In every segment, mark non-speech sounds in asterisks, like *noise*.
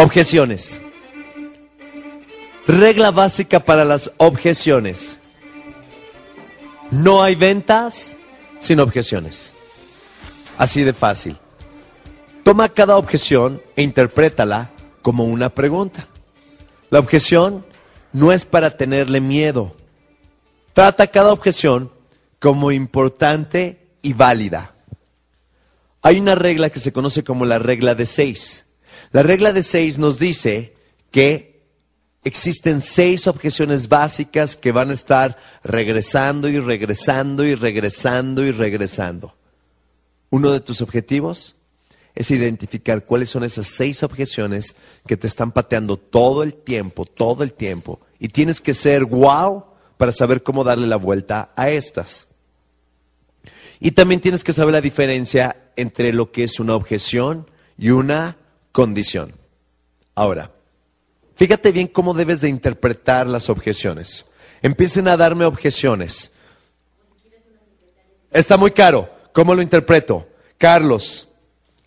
Objeciones. Regla básica para las objeciones. No hay ventas sin objeciones. Así de fácil. Toma cada objeción e interprétala como una pregunta. La objeción no es para tenerle miedo. Trata cada objeción como importante y válida. Hay una regla que se conoce como la regla de seis. La regla de seis nos dice que existen seis objeciones básicas que van a estar regresando y regresando y regresando y regresando. Uno de tus objetivos es identificar cuáles son esas seis objeciones que te están pateando todo el tiempo, todo el tiempo. Y tienes que ser wow para saber cómo darle la vuelta a estas. Y también tienes que saber la diferencia entre lo que es una objeción y una condición. Ahora, fíjate bien cómo debes de interpretar las objeciones. Empiecen a darme objeciones. Está muy caro. ¿Cómo lo interpreto? Carlos,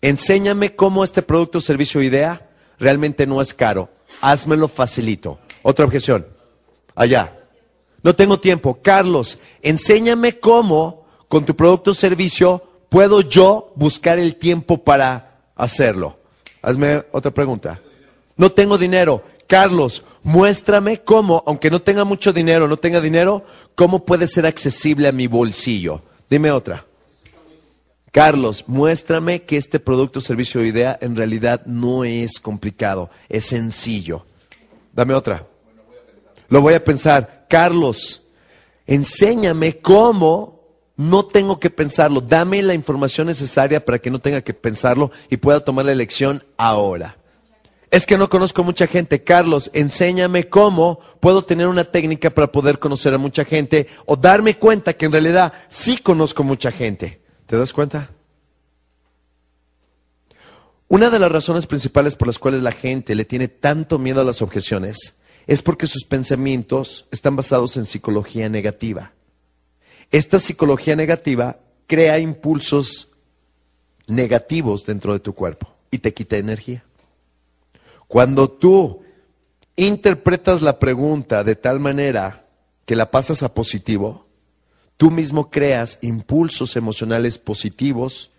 enséñame cómo este producto, servicio o idea realmente no es caro. Házmelo facilito. Otra objeción. Allá. No tengo tiempo. Carlos, enséñame cómo con tu producto o servicio puedo yo buscar el tiempo para hacerlo. Hazme otra pregunta. No tengo dinero. Carlos, muéstrame cómo, aunque no tenga mucho dinero, no tenga dinero, cómo puede ser accesible a mi bolsillo. Dime otra. Carlos, muéstrame que este producto, servicio o idea en realidad no es complicado, es sencillo. Dame otra. Lo voy a pensar. Carlos, enséñame cómo no tengo que pensarlo. Dame la información necesaria para que no tenga que pensarlo y pueda tomar la elección ahora. Es que no conozco mucha gente. Carlos, enséñame cómo puedo tener una técnica para poder conocer a mucha gente o darme cuenta que en realidad sí conozco mucha gente. ¿Te das cuenta? Una de las razones principales por las cuales la gente le tiene tanto miedo a las objeciones es porque sus pensamientos están basados en psicología negativa. Esta psicología negativa crea impulsos negativos dentro de tu cuerpo y te quita energía. Cuando tú interpretas la pregunta de tal manera que la pasas a positivo, tú mismo creas impulsos emocionales positivos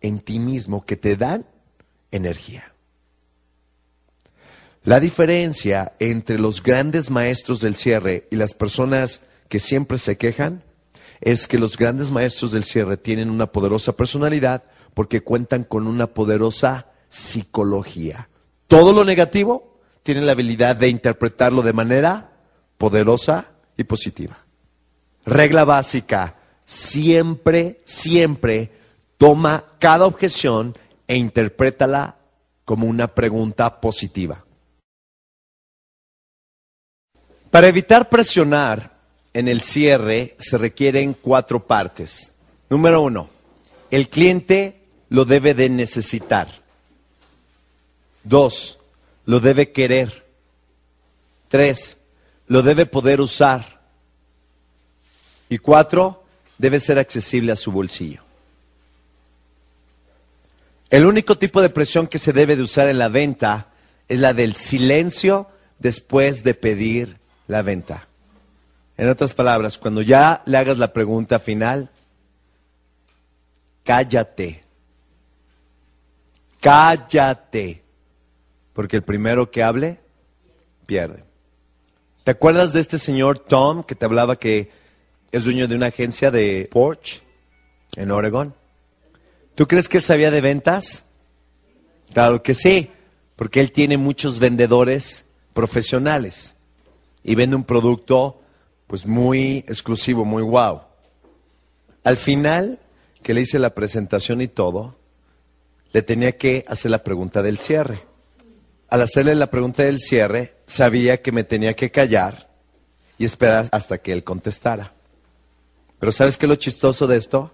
en ti mismo que te dan energía. La diferencia entre los grandes maestros del cierre y las personas que siempre se quejan es que los grandes maestros del cierre tienen una poderosa personalidad porque cuentan con una poderosa psicología. Todo lo negativo tienen la habilidad de interpretarlo de manera poderosa y positiva. Regla básica, siempre, siempre toma cada objeción e interprétala como una pregunta positiva. Para evitar presionar en el cierre se requieren cuatro partes. Número uno, el cliente lo debe de necesitar. Dos, lo debe querer. Tres, lo debe poder usar. Y cuatro, debe ser accesible a su bolsillo. El único tipo de presión que se debe de usar en la venta es la del silencio después de pedir la venta. En otras palabras, cuando ya le hagas la pregunta final, cállate. Cállate. Porque el primero que hable, pierde. ¿Te acuerdas de este señor Tom que te hablaba que es dueño de una agencia de Porsche en Oregon. ¿Tú crees que él sabía de ventas? Claro que sí, porque él tiene muchos vendedores profesionales y vende un producto pues muy exclusivo, muy wow. Al final, que le hice la presentación y todo, le tenía que hacer la pregunta del cierre. Al hacerle la pregunta del cierre, sabía que me tenía que callar y esperar hasta que él contestara. Pero ¿sabes qué es lo chistoso de esto?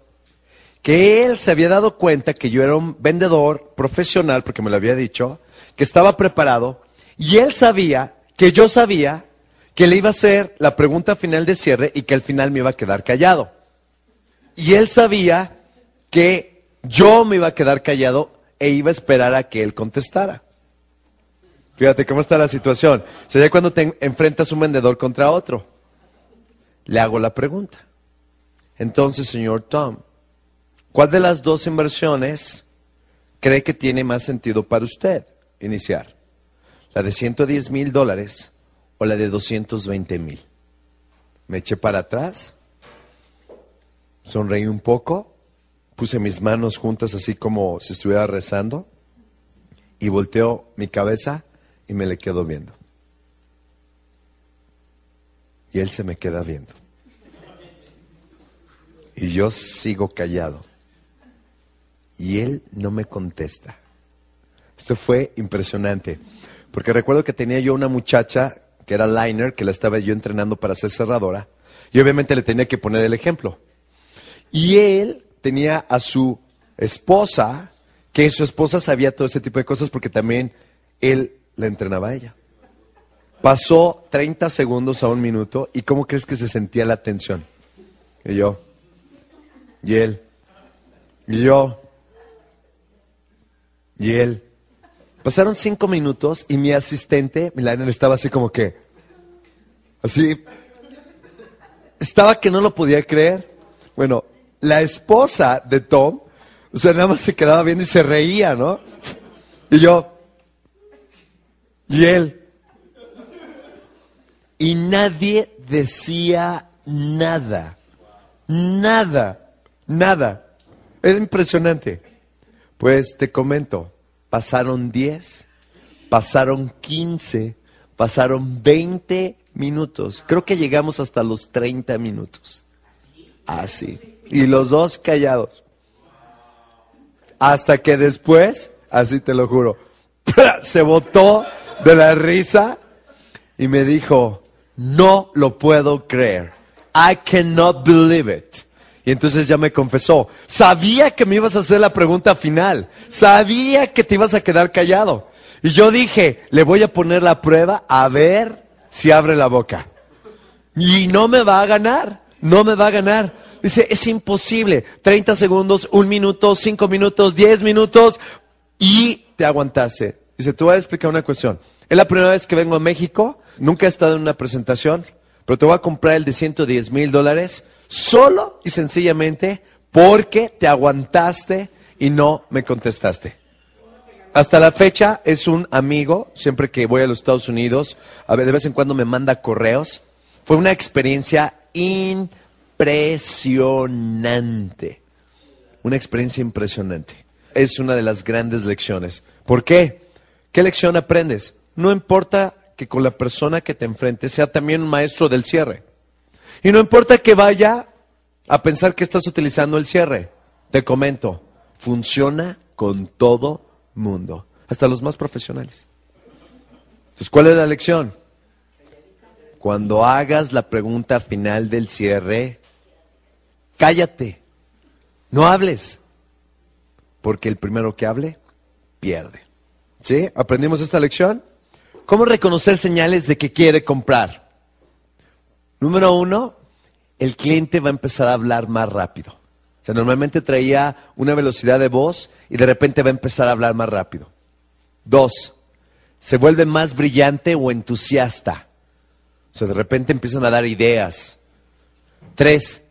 Que él se había dado cuenta que yo era un vendedor profesional, porque me lo había dicho, que estaba preparado, y él sabía que yo sabía que le iba a hacer la pregunta final de cierre y que al final me iba a quedar callado. Y él sabía que yo me iba a quedar callado e iba a esperar a que él contestara. Fíjate cómo está la situación. Sería cuando te enfrentas un vendedor contra otro. Le hago la pregunta. Entonces, señor Tom, ¿cuál de las dos inversiones cree que tiene más sentido para usted iniciar? ¿La de 110 mil dólares o la de 220 mil? Me eché para atrás, sonreí un poco, puse mis manos juntas así como si estuviera rezando y volteó mi cabeza y me le quedo viendo. Y él se me queda viendo. Y yo sigo callado. Y él no me contesta. Esto fue impresionante. Porque recuerdo que tenía yo una muchacha que era liner, que la estaba yo entrenando para ser cerradora. Y obviamente le tenía que poner el ejemplo. Y él tenía a su esposa, que su esposa sabía todo ese tipo de cosas porque también él la entrenaba a ella. Pasó 30 segundos a un minuto y ¿cómo crees que se sentía la tensión? Y yo, y él, y yo, y él. Pasaron cinco minutos y mi asistente, Milena, estaba así como que, así, estaba que no lo podía creer. Bueno, la esposa de Tom, o sea, nada más se quedaba viendo y se reía, ¿no? Y yo, y él. Y nadie decía nada. Nada. Nada. Era impresionante. Pues te comento, pasaron 10, pasaron 15, pasaron 20 minutos. Creo que llegamos hasta los 30 minutos. Así. Y los dos callados. Hasta que después, así te lo juro, *laughs* se botó de la risa y me dijo, no lo puedo creer. I cannot believe it. Y entonces ya me confesó, sabía que me ibas a hacer la pregunta final, sabía que te ibas a quedar callado. Y yo dije, le voy a poner la prueba a ver si abre la boca. Y no me va a ganar, no me va a ganar. Dice, es imposible. 30 segundos, un minuto, cinco minutos, 10 minutos y te aguantaste. Dice, te voy a explicar una cuestión. Es la primera vez que vengo a México, nunca he estado en una presentación, pero te voy a comprar el de 110 mil dólares solo y sencillamente porque te aguantaste y no me contestaste. Hasta la fecha es un amigo, siempre que voy a los Estados Unidos, a ver, de vez en cuando me manda correos. Fue una experiencia impresionante. Una experiencia impresionante. Es una de las grandes lecciones. ¿Por qué? ¿Qué lección aprendes? No importa que con la persona que te enfrentes sea también un maestro del cierre. Y no importa que vaya a pensar que estás utilizando el cierre. Te comento, funciona con todo mundo, hasta los más profesionales. Entonces, ¿cuál es la lección? Cuando hagas la pregunta final del cierre, cállate, no hables, porque el primero que hable, pierde. ¿Sí? ¿Aprendimos esta lección? ¿Cómo reconocer señales de que quiere comprar? Número uno, el cliente va a empezar a hablar más rápido. O sea, normalmente traía una velocidad de voz y de repente va a empezar a hablar más rápido. Dos, se vuelve más brillante o entusiasta. O sea, de repente empiezan a dar ideas. Tres,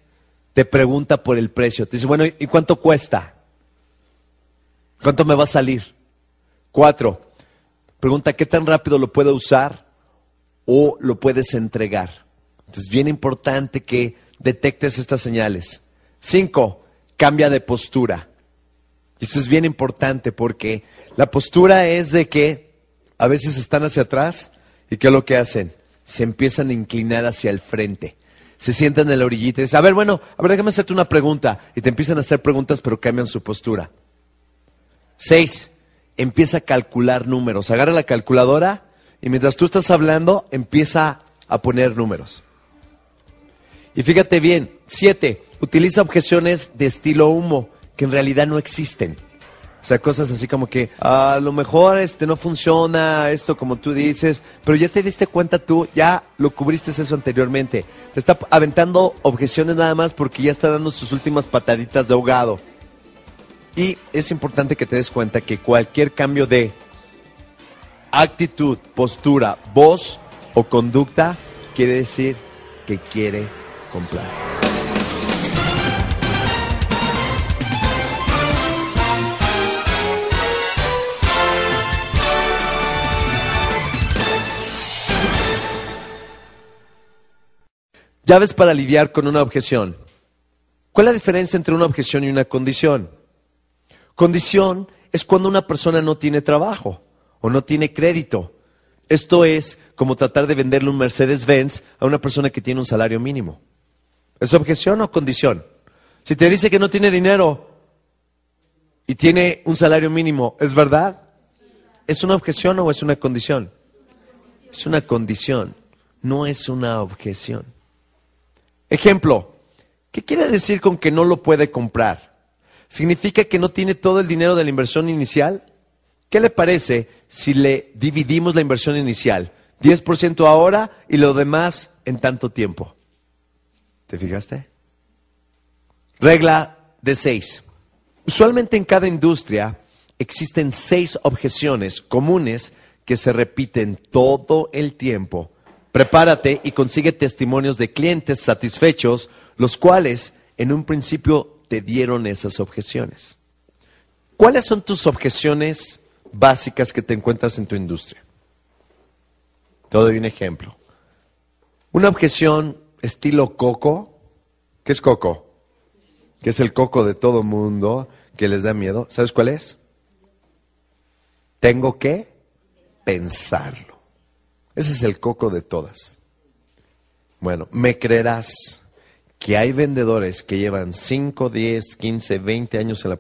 te pregunta por el precio. Te dice, bueno, ¿y cuánto cuesta? ¿Cuánto me va a salir? Cuatro, pregunta qué tan rápido lo puedo usar o lo puedes entregar. Entonces, bien importante que detectes estas señales. Cinco, cambia de postura. Esto es bien importante porque la postura es de que a veces están hacia atrás y ¿qué es lo que hacen? Se empiezan a inclinar hacia el frente. Se sientan en la orillita y dicen, a ver, bueno, a ver, déjame hacerte una pregunta. Y te empiezan a hacer preguntas, pero cambian su postura. Seis, empieza a calcular números. Agarra la calculadora y mientras tú estás hablando, empieza a poner números. Y fíjate bien, siete, utiliza objeciones de estilo humo, que en realidad no existen. O sea, cosas así como que a lo mejor este no funciona esto como tú dices, pero ya te diste cuenta tú, ya lo cubriste eso anteriormente. Te está aventando objeciones nada más porque ya está dando sus últimas pataditas de ahogado. Y es importante que te des cuenta que cualquier cambio de actitud, postura, voz o conducta, quiere decir que quiere comprar. Llaves para lidiar con una objeción. ¿Cuál es la diferencia entre una objeción y una condición? Condición es cuando una persona no tiene trabajo o no tiene crédito. Esto es como tratar de venderle un Mercedes-Benz a una persona que tiene un salario mínimo. ¿Es objeción o condición? Si te dice que no tiene dinero y tiene un salario mínimo, ¿es verdad? ¿Es una objeción o es una condición? Es una condición, no es una objeción. Ejemplo, ¿qué quiere decir con que no lo puede comprar? ¿Significa que no tiene todo el dinero de la inversión inicial? ¿Qué le parece si le dividimos la inversión inicial? 10% ahora y lo demás en tanto tiempo. ¿Te fijaste? Regla de seis. Usualmente en cada industria existen seis objeciones comunes que se repiten todo el tiempo. Prepárate y consigue testimonios de clientes satisfechos, los cuales en un principio te dieron esas objeciones. ¿Cuáles son tus objeciones básicas que te encuentras en tu industria. Te doy un ejemplo. Una objeción estilo coco. ¿Qué es coco? Que es el coco de todo mundo que les da miedo. ¿Sabes cuál es? Tengo que pensarlo. Ese es el coco de todas. Bueno, me creerás que hay vendedores que llevan 5, 10, 15, 20 años en la,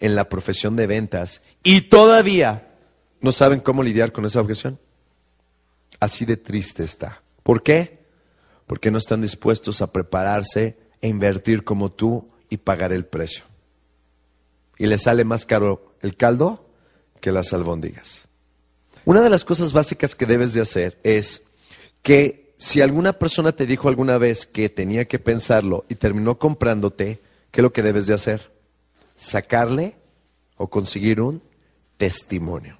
en la profesión de ventas y todavía no saben cómo lidiar con esa objeción. Así de triste está. ¿Por qué? Porque no están dispuestos a prepararse e invertir como tú y pagar el precio. Y les sale más caro el caldo que las albóndigas. Una de las cosas básicas que debes de hacer es que si alguna persona te dijo alguna vez que tenía que pensarlo y terminó comprándote, ¿qué es lo que debes de hacer? sacarle o conseguir un testimonio.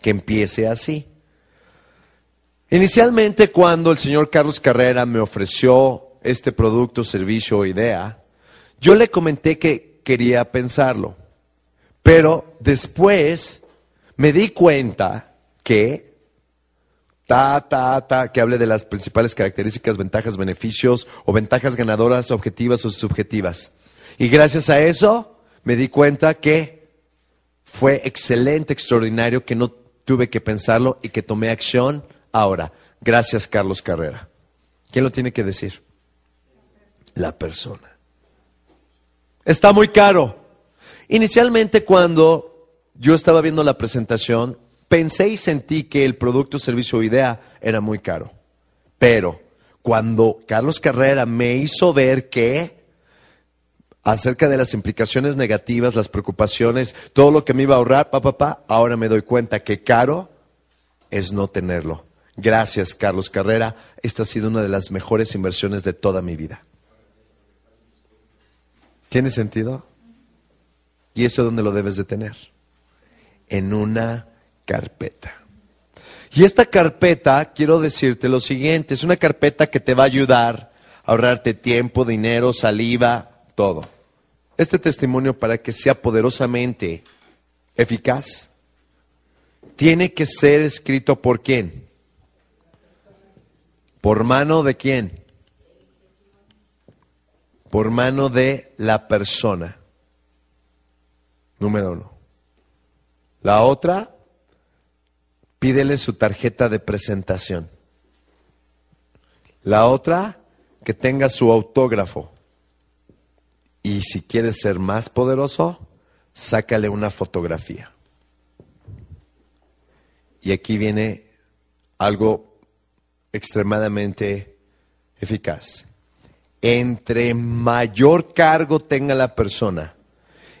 Que empiece así. Inicialmente cuando el señor Carlos Carrera me ofreció este producto, servicio o idea, yo le comenté que quería pensarlo. Pero después me di cuenta que ta, ta, ta, que hable de las principales características, ventajas, beneficios o ventajas ganadoras, objetivas o subjetivas. Y gracias a eso me di cuenta que fue excelente, extraordinario, que no tuve que pensarlo y que tomé acción ahora. Gracias, Carlos Carrera. ¿Quién lo tiene que decir? La persona. Está muy caro. Inicialmente cuando yo estaba viendo la presentación, pensé y sentí que el producto, servicio o idea era muy caro. Pero cuando Carlos Carrera me hizo ver que acerca de las implicaciones negativas, las preocupaciones, todo lo que me iba a ahorrar, papá, papá, ahora me doy cuenta que caro es no tenerlo. Gracias, Carlos Carrera. Esta ha sido una de las mejores inversiones de toda mi vida. ¿Tiene sentido? ¿Y eso dónde lo debes de tener? En una carpeta. Y esta carpeta, quiero decirte lo siguiente, es una carpeta que te va a ayudar a ahorrarte tiempo, dinero, saliva, todo. Este testimonio para que sea poderosamente eficaz, tiene que ser escrito por quién? ¿Por mano de quién? Por mano de la persona. Número uno. La otra, pídele su tarjeta de presentación. La otra, que tenga su autógrafo. Y si quieres ser más poderoso, sácale una fotografía. Y aquí viene algo extremadamente eficaz. Entre mayor cargo tenga la persona,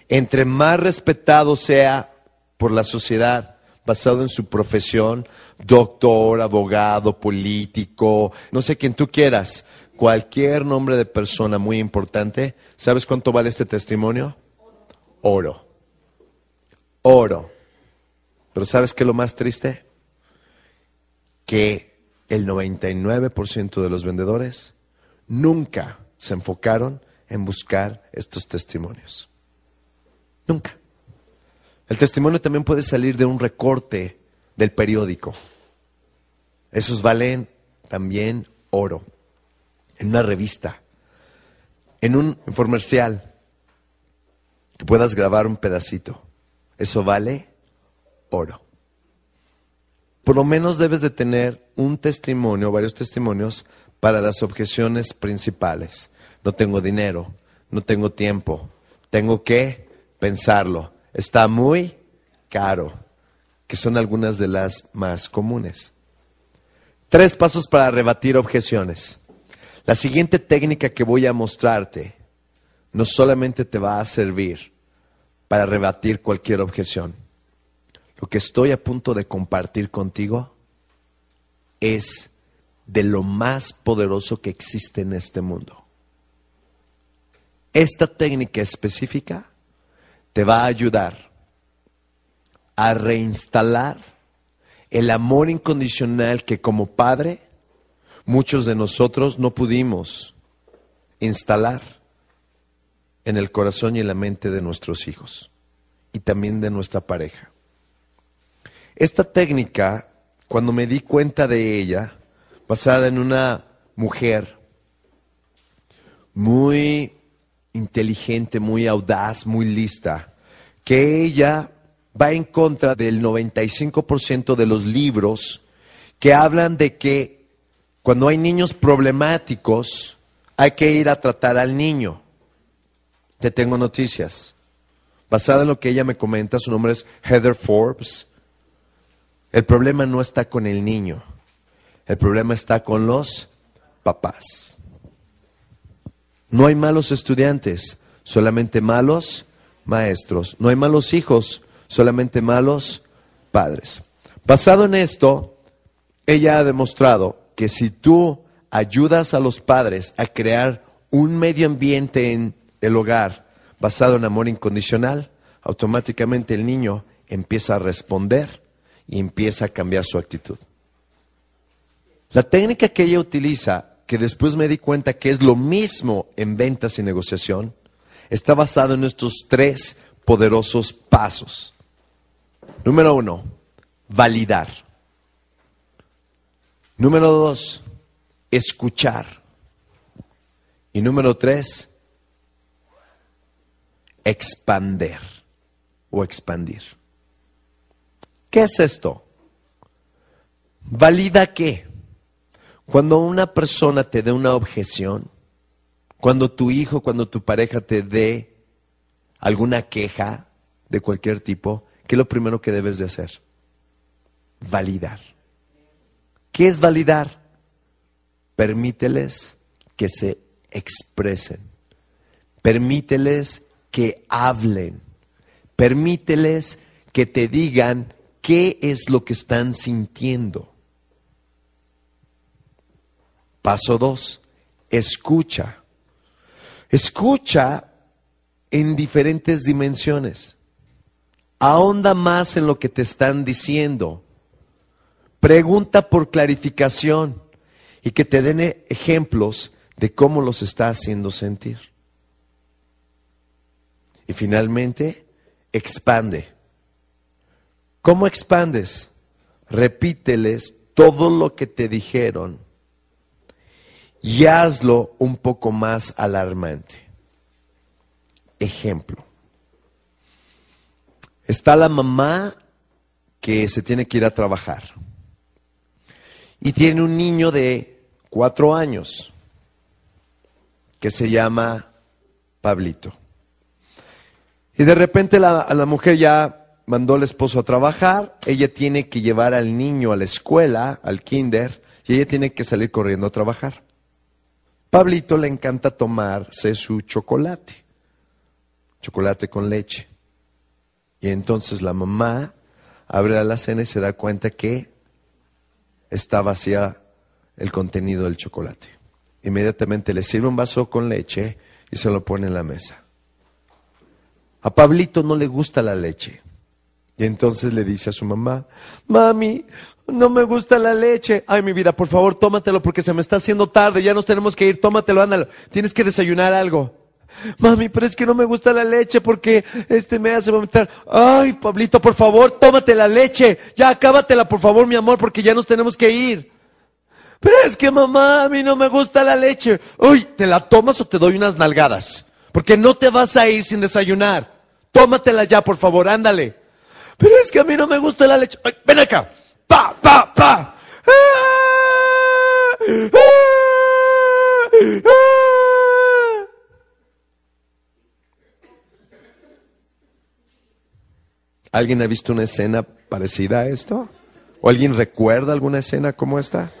entre más respetado sea por la sociedad, basado en su profesión, doctor, abogado, político, no sé quién tú quieras, cualquier nombre de persona muy importante, ¿sabes cuánto vale este testimonio? Oro. Oro. Pero ¿sabes qué es lo más triste? Que el 99% de los vendedores nunca se enfocaron en buscar estos testimonios. Nunca. El testimonio también puede salir de un recorte del periódico. Esos valen también oro. En una revista, en un comercial, que puedas grabar un pedacito. Eso vale oro. Por lo menos debes de tener un testimonio, varios testimonios para las objeciones principales. No tengo dinero, no tengo tiempo, tengo que pensarlo. Está muy caro, que son algunas de las más comunes. Tres pasos para rebatir objeciones. La siguiente técnica que voy a mostrarte no solamente te va a servir para rebatir cualquier objeción. Lo que estoy a punto de compartir contigo es de lo más poderoso que existe en este mundo. Esta técnica específica te va a ayudar a reinstalar el amor incondicional que como padre muchos de nosotros no pudimos instalar en el corazón y en la mente de nuestros hijos y también de nuestra pareja. Esta técnica, cuando me di cuenta de ella, basada en una mujer muy inteligente, muy audaz, muy lista, que ella va en contra del 95% de los libros que hablan de que cuando hay niños problemáticos hay que ir a tratar al niño. Te tengo noticias. Basada en lo que ella me comenta, su nombre es Heather Forbes. El problema no está con el niño. El problema está con los papás. No hay malos estudiantes, solamente malos maestros. No hay malos hijos, solamente malos padres. Basado en esto, ella ha demostrado que si tú ayudas a los padres a crear un medio ambiente en el hogar basado en amor incondicional, automáticamente el niño empieza a responder y empieza a cambiar su actitud. La técnica que ella utiliza, que después me di cuenta que es lo mismo en ventas y negociación, está basada en estos tres poderosos pasos. Número uno, validar. Número dos, escuchar. Y número tres, expander o expandir. ¿Qué es esto? ¿Valida qué? Cuando una persona te dé una objeción, cuando tu hijo, cuando tu pareja te dé alguna queja de cualquier tipo, ¿qué es lo primero que debes de hacer? Validar. ¿Qué es validar? Permíteles que se expresen. Permíteles que hablen. Permíteles que te digan qué es lo que están sintiendo. Paso dos, escucha. Escucha en diferentes dimensiones. Ahonda más en lo que te están diciendo. Pregunta por clarificación y que te den ejemplos de cómo los está haciendo sentir. Y finalmente, expande. ¿Cómo expandes? Repíteles todo lo que te dijeron y hazlo un poco más alarmante. Ejemplo. Está la mamá que se tiene que ir a trabajar y tiene un niño de cuatro años que se llama Pablito. Y de repente la, la mujer ya mandó al esposo a trabajar, ella tiene que llevar al niño a la escuela, al kinder, y ella tiene que salir corriendo a trabajar. Pablito le encanta tomarse su chocolate, chocolate con leche. Y entonces la mamá abre la cena y se da cuenta que está vacía el contenido del chocolate. Inmediatamente le sirve un vaso con leche y se lo pone en la mesa. A Pablito no le gusta la leche. Y entonces le dice a su mamá, mami, no me gusta la leche. Ay, mi vida, por favor, tómatelo porque se me está haciendo tarde, ya nos tenemos que ir, tómatelo, ándalo. Tienes que desayunar algo. Mami, pero es que no me gusta la leche porque este me hace vomitar. Ay, Pablito, por favor, tómate la leche. Ya acábatela, por favor, mi amor, porque ya nos tenemos que ir. Pero es que mamá, a mí no me gusta la leche. Uy, ¿te la tomas o te doy unas nalgadas? Porque no te vas a ir sin desayunar. Tómatela ya, por favor, ándale. Pero es que a mí no me gusta la leche. Ven acá. Pa, pa, pa. ¡Ah! ¡Ah! ¡Ah! ¿Alguien ha visto una escena parecida a esto? ¿O alguien recuerda alguna escena como esta?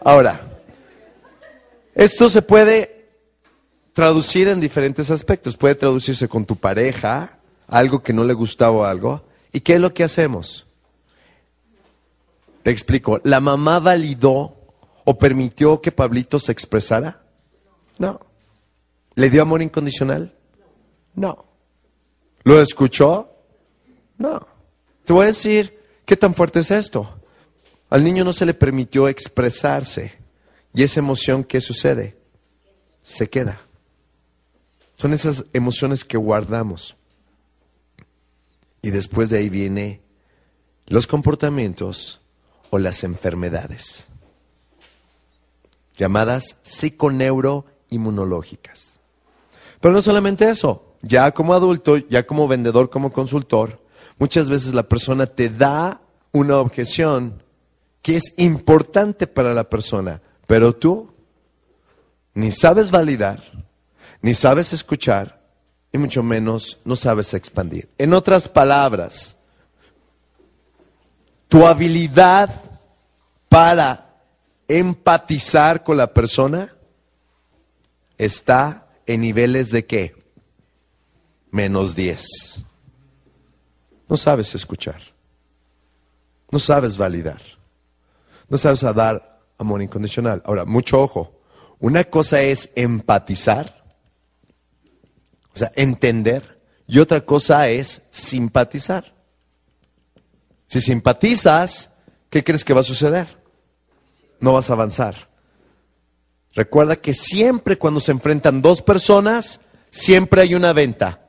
Ahora, esto se puede traducir en diferentes aspectos. Puede traducirse con tu pareja, algo que no le gustaba algo. ¿Y qué es lo que hacemos? Te explico. ¿La mamá validó o permitió que Pablito se expresara? No. ¿Le dio amor incondicional? No. ¿Lo escuchó? No. Te voy a decir qué tan fuerte es esto. Al niño no se le permitió expresarse. Y esa emoción, ¿qué sucede? Se queda. Son esas emociones que guardamos. Y después de ahí viene los comportamientos o las enfermedades, llamadas psiconeuroinmunológicas. Pero no solamente eso, ya como adulto, ya como vendedor, como consultor, muchas veces la persona te da una objeción que es importante para la persona, pero tú ni sabes validar, ni sabes escuchar, y mucho menos no sabes expandir. En otras palabras, tu habilidad para empatizar con la persona está en niveles de qué? Menos 10. No sabes escuchar. No sabes validar. No sabes dar amor incondicional. Ahora, mucho ojo. Una cosa es empatizar o sea, entender. Y otra cosa es simpatizar. Si simpatizas, ¿qué crees que va a suceder? No vas a avanzar. Recuerda que siempre cuando se enfrentan dos personas, siempre hay una venta.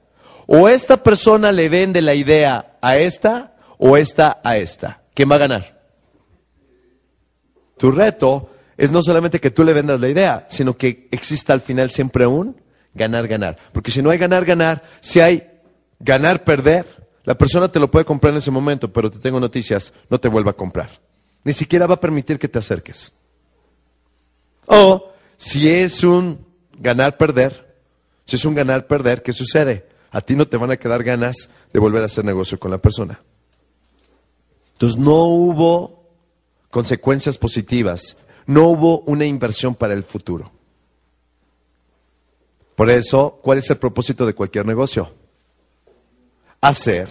O esta persona le vende la idea a esta o esta a esta. ¿Quién va a ganar? Tu reto es no solamente que tú le vendas la idea, sino que exista al final siempre un ganar, ganar. Porque si no hay ganar, ganar, si hay ganar, perder, la persona te lo puede comprar en ese momento, pero te tengo noticias, no te vuelva a comprar. Ni siquiera va a permitir que te acerques. O si es un ganar, perder, si es un ganar, perder, ¿qué sucede? A ti no te van a quedar ganas de volver a hacer negocio con la persona. Entonces no hubo consecuencias positivas, no hubo una inversión para el futuro. Por eso, ¿cuál es el propósito de cualquier negocio? Hacer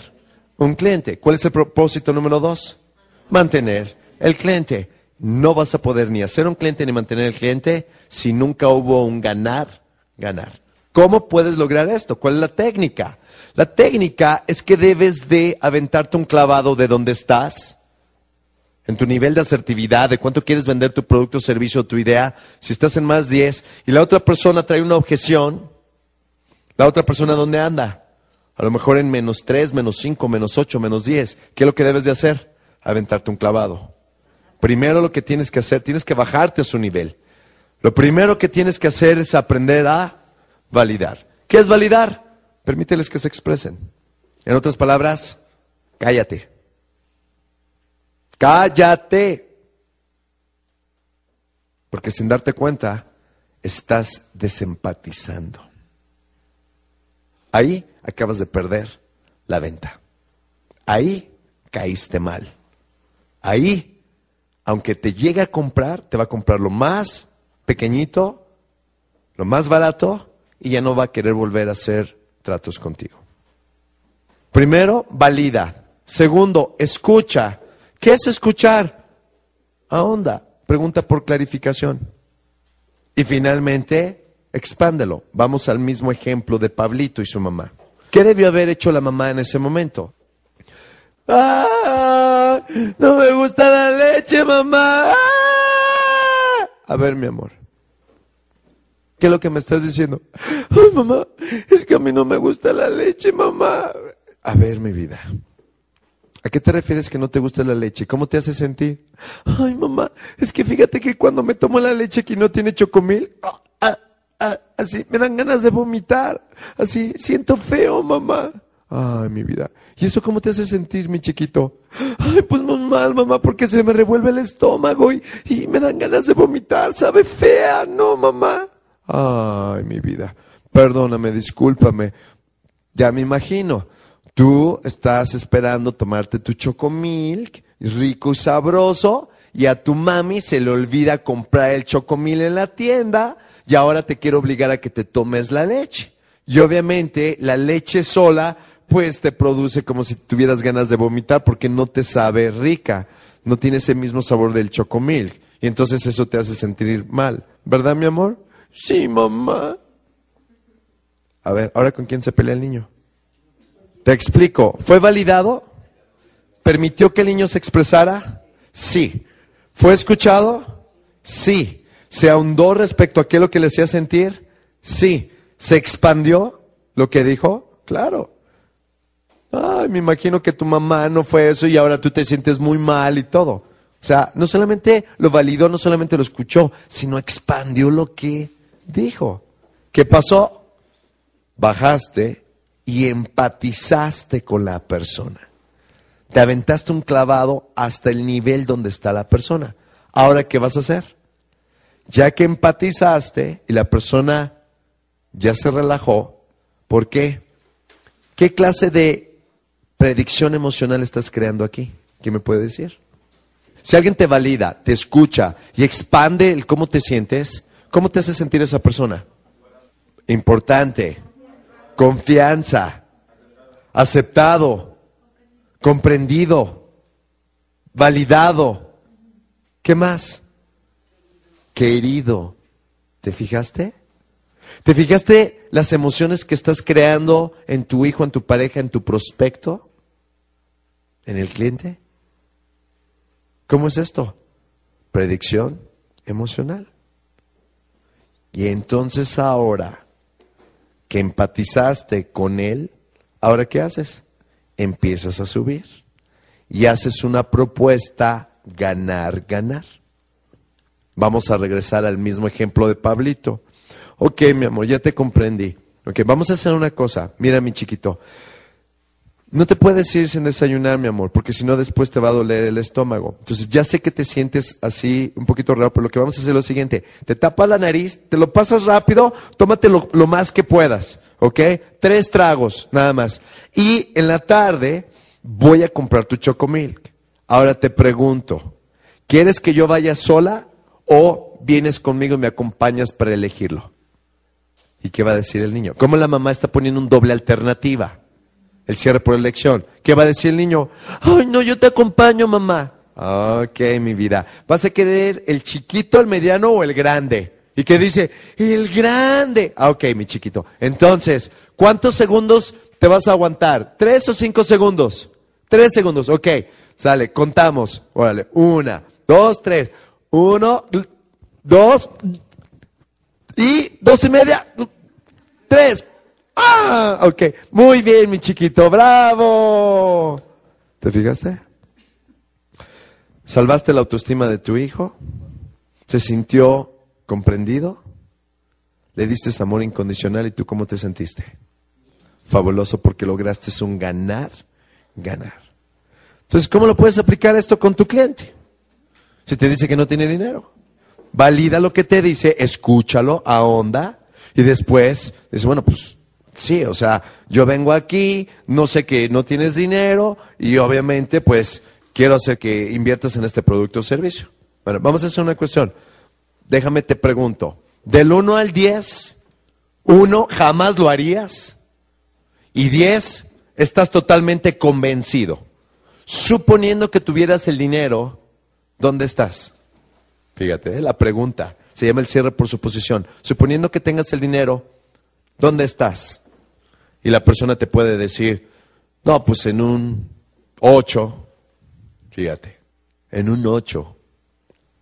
un cliente. ¿Cuál es el propósito número dos? Mantener el cliente. No vas a poder ni hacer un cliente ni mantener el cliente si nunca hubo un ganar, ganar. ¿Cómo puedes lograr esto? ¿Cuál es la técnica? La técnica es que debes de aventarte un clavado de donde estás, en tu nivel de asertividad, de cuánto quieres vender tu producto, servicio, tu idea, si estás en más 10 y la otra persona trae una objeción, la otra persona ¿dónde anda? A lo mejor en menos 3, menos 5, menos 8, menos 10. ¿Qué es lo que debes de hacer? Aventarte un clavado. Primero lo que tienes que hacer, tienes que bajarte a su nivel. Lo primero que tienes que hacer es aprender a validar. ¿Qué es validar? Permíteles que se expresen. En otras palabras, cállate. Cállate. Porque sin darte cuenta, estás desempatizando. Ahí acabas de perder la venta. Ahí caíste mal. Ahí, aunque te llegue a comprar, te va a comprar lo más pequeñito, lo más barato, y ya no va a querer volver a hacer tratos contigo. Primero, valida. Segundo, escucha. ¿Qué es escuchar? Ahonda, pregunta por clarificación. Y finalmente, expándelo. Vamos al mismo ejemplo de Pablito y su mamá. ¿Qué debió haber hecho la mamá en ese momento? ¡Ah! No me gusta la leche, mamá. ¡Ah! A ver, mi amor. ¿Qué es lo que me estás diciendo? Ay, mamá, es que a mí no me gusta la leche, mamá. A ver, mi vida. ¿A qué te refieres que no te gusta la leche? ¿Cómo te hace sentir? Ay, mamá, es que fíjate que cuando me tomo la leche que no tiene chocomil, ah, ah, ah, así me dan ganas de vomitar. Así siento feo, mamá. Ay, mi vida. ¿Y eso cómo te hace sentir, mi chiquito? Ay, pues muy mal, mamá, porque se me revuelve el estómago y, y me dan ganas de vomitar. Sabe fea, ¿no, mamá? Ay, mi vida. Perdóname, discúlpame. Ya me imagino. Tú estás esperando tomarte tu chocomilk, rico y sabroso, y a tu mami se le olvida comprar el chocomil en la tienda, y ahora te quiero obligar a que te tomes la leche. Y obviamente la leche sola, pues te produce como si tuvieras ganas de vomitar porque no te sabe rica, no tiene ese mismo sabor del chocomilk. Y entonces eso te hace sentir mal, ¿verdad, mi amor? Sí, mamá. A ver, ¿ahora con quién se pelea el niño? Te explico. ¿Fue validado? ¿Permitió que el niño se expresara? Sí. ¿Fue escuchado? Sí. ¿Se ahondó respecto a qué lo que le hacía sentir? Sí. ¿Se expandió lo que dijo? Claro. Ay, me imagino que tu mamá no fue eso y ahora tú te sientes muy mal y todo. O sea, no solamente lo validó, no solamente lo escuchó, sino expandió lo que dijo. ¿Qué pasó? Bajaste y empatizaste con la persona. Te aventaste un clavado hasta el nivel donde está la persona. Ahora, ¿qué vas a hacer? Ya que empatizaste y la persona ya se relajó, ¿por qué? ¿Qué clase de predicción emocional estás creando aquí? ¿Qué me puede decir? Si alguien te valida, te escucha y expande el cómo te sientes, ¿cómo te hace sentir esa persona? Importante confianza, aceptado, comprendido, validado. ¿Qué más? Querido. ¿Te fijaste? ¿Te fijaste las emociones que estás creando en tu hijo, en tu pareja, en tu prospecto? ¿En el cliente? ¿Cómo es esto? Predicción emocional. Y entonces ahora que empatizaste con él, ahora ¿qué haces? Empiezas a subir y haces una propuesta ganar, ganar. Vamos a regresar al mismo ejemplo de Pablito. Ok, mi amor, ya te comprendí. Ok, vamos a hacer una cosa. Mira, mi chiquito. No te puedes ir sin desayunar, mi amor, porque si no después te va a doler el estómago. Entonces ya sé que te sientes así un poquito raro, pero lo que vamos a hacer es lo siguiente. Te tapas la nariz, te lo pasas rápido, tómate lo, más que puedas, ¿ok? Tres tragos, nada más. Y en la tarde voy a comprar tu chocomilk. Ahora te pregunto, ¿quieres que yo vaya sola o vienes conmigo y me acompañas para elegirlo? ¿Y qué va a decir el niño? ¿Cómo la mamá está poniendo un doble alternativa? El cierre por elección. ¿Qué va a decir el niño? Ay, no, yo te acompaño, mamá. Ok, mi vida. ¿Vas a querer el chiquito, el mediano o el grande? Y que dice, el grande. Ah, ok, mi chiquito. Entonces, ¿cuántos segundos te vas a aguantar? ¿Tres o cinco segundos? Tres segundos, ok. Sale, contamos. Órale, una, dos, tres. Uno, dos, y dos y media, tres. Ah, ok. Muy bien, mi chiquito. Bravo. ¿Te fijaste? ¿Salvaste la autoestima de tu hijo? ¿Se sintió comprendido? ¿Le diste amor incondicional y tú cómo te sentiste? Fabuloso porque lograste un ganar, ganar. Entonces, ¿cómo lo puedes aplicar esto con tu cliente? Si te dice que no tiene dinero, valida lo que te dice, escúchalo, ahonda y después dice, bueno, pues Sí, o sea, yo vengo aquí, no sé que no tienes dinero y obviamente pues quiero hacer que inviertas en este producto o servicio. Bueno, vamos a hacer una cuestión. Déjame te pregunto, del 1 al 10, 1 jamás lo harías y 10 estás totalmente convencido. Suponiendo que tuvieras el dinero, ¿dónde estás? Fíjate, ¿eh? la pregunta se llama el cierre por suposición. Suponiendo que tengas el dinero, ¿dónde estás? Y la persona te puede decir, no, pues en un 8, fíjate, en un 8.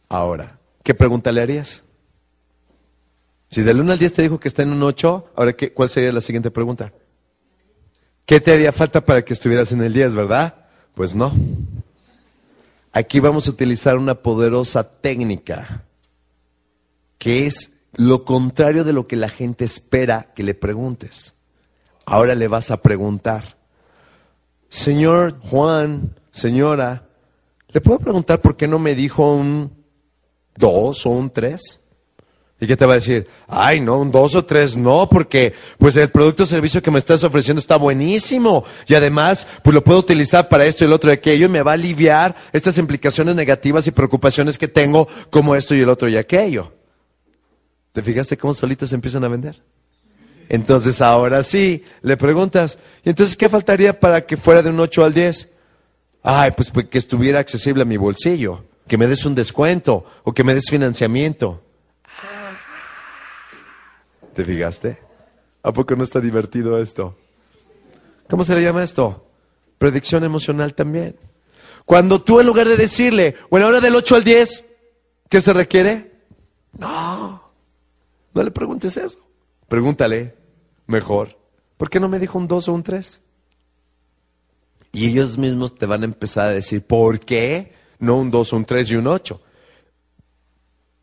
Ahora, ¿qué pregunta le harías? Si del 1 al 10 te dijo que está en un 8, ahora qué, ¿cuál sería la siguiente pregunta? ¿Qué te haría falta para que estuvieras en el 10, verdad? Pues no. Aquí vamos a utilizar una poderosa técnica que es lo contrario de lo que la gente espera que le preguntes. Ahora le vas a preguntar, Señor Juan, señora, ¿le puedo preguntar por qué no me dijo un 2 o un 3? ¿Y qué te va a decir? Ay, no, un dos o tres, no, porque pues el producto o servicio que me estás ofreciendo está buenísimo. Y además, pues lo puedo utilizar para esto y el otro y aquello y me va a aliviar estas implicaciones negativas y preocupaciones que tengo como esto y el otro y aquello. ¿Te fijaste cómo solitos empiezan a vender? Entonces ahora sí, le preguntas, ¿y entonces qué faltaría para que fuera de un 8 al 10? Ay, pues, pues que estuviera accesible a mi bolsillo, que me des un descuento o que me des financiamiento. ¿Te fijaste? ¿A poco no está divertido esto? ¿Cómo se le llama esto? Predicción emocional también. Cuando tú en lugar de decirle, bueno, ahora del 8 al 10, ¿qué se requiere? No, no le preguntes eso. Pregúntale mejor, ¿por qué no me dijo un 2 o un 3? Y ellos mismos te van a empezar a decir, ¿por qué no un 2, un 3 y un 8?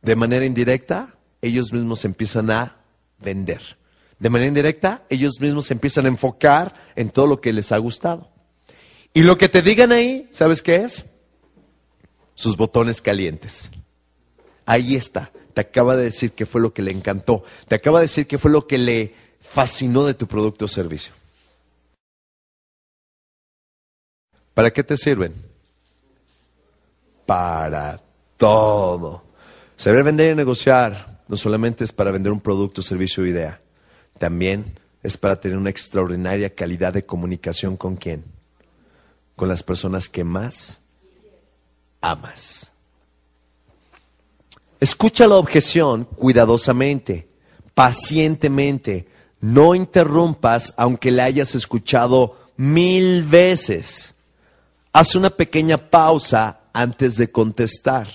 De manera indirecta, ellos mismos empiezan a vender. De manera indirecta, ellos mismos se empiezan a enfocar en todo lo que les ha gustado. Y lo que te digan ahí, ¿sabes qué es? Sus botones calientes. Ahí está. Te acaba de decir qué fue lo que le encantó. Te acaba de decir qué fue lo que le fascinó de tu producto o servicio. ¿Para qué te sirven? Para todo. Saber vender y negociar no solamente es para vender un producto, servicio o idea, también es para tener una extraordinaria calidad de comunicación con quién? Con las personas que más amas. Escucha la objeción cuidadosamente, pacientemente. No interrumpas aunque la hayas escuchado mil veces. Haz una pequeña pausa antes de contestar.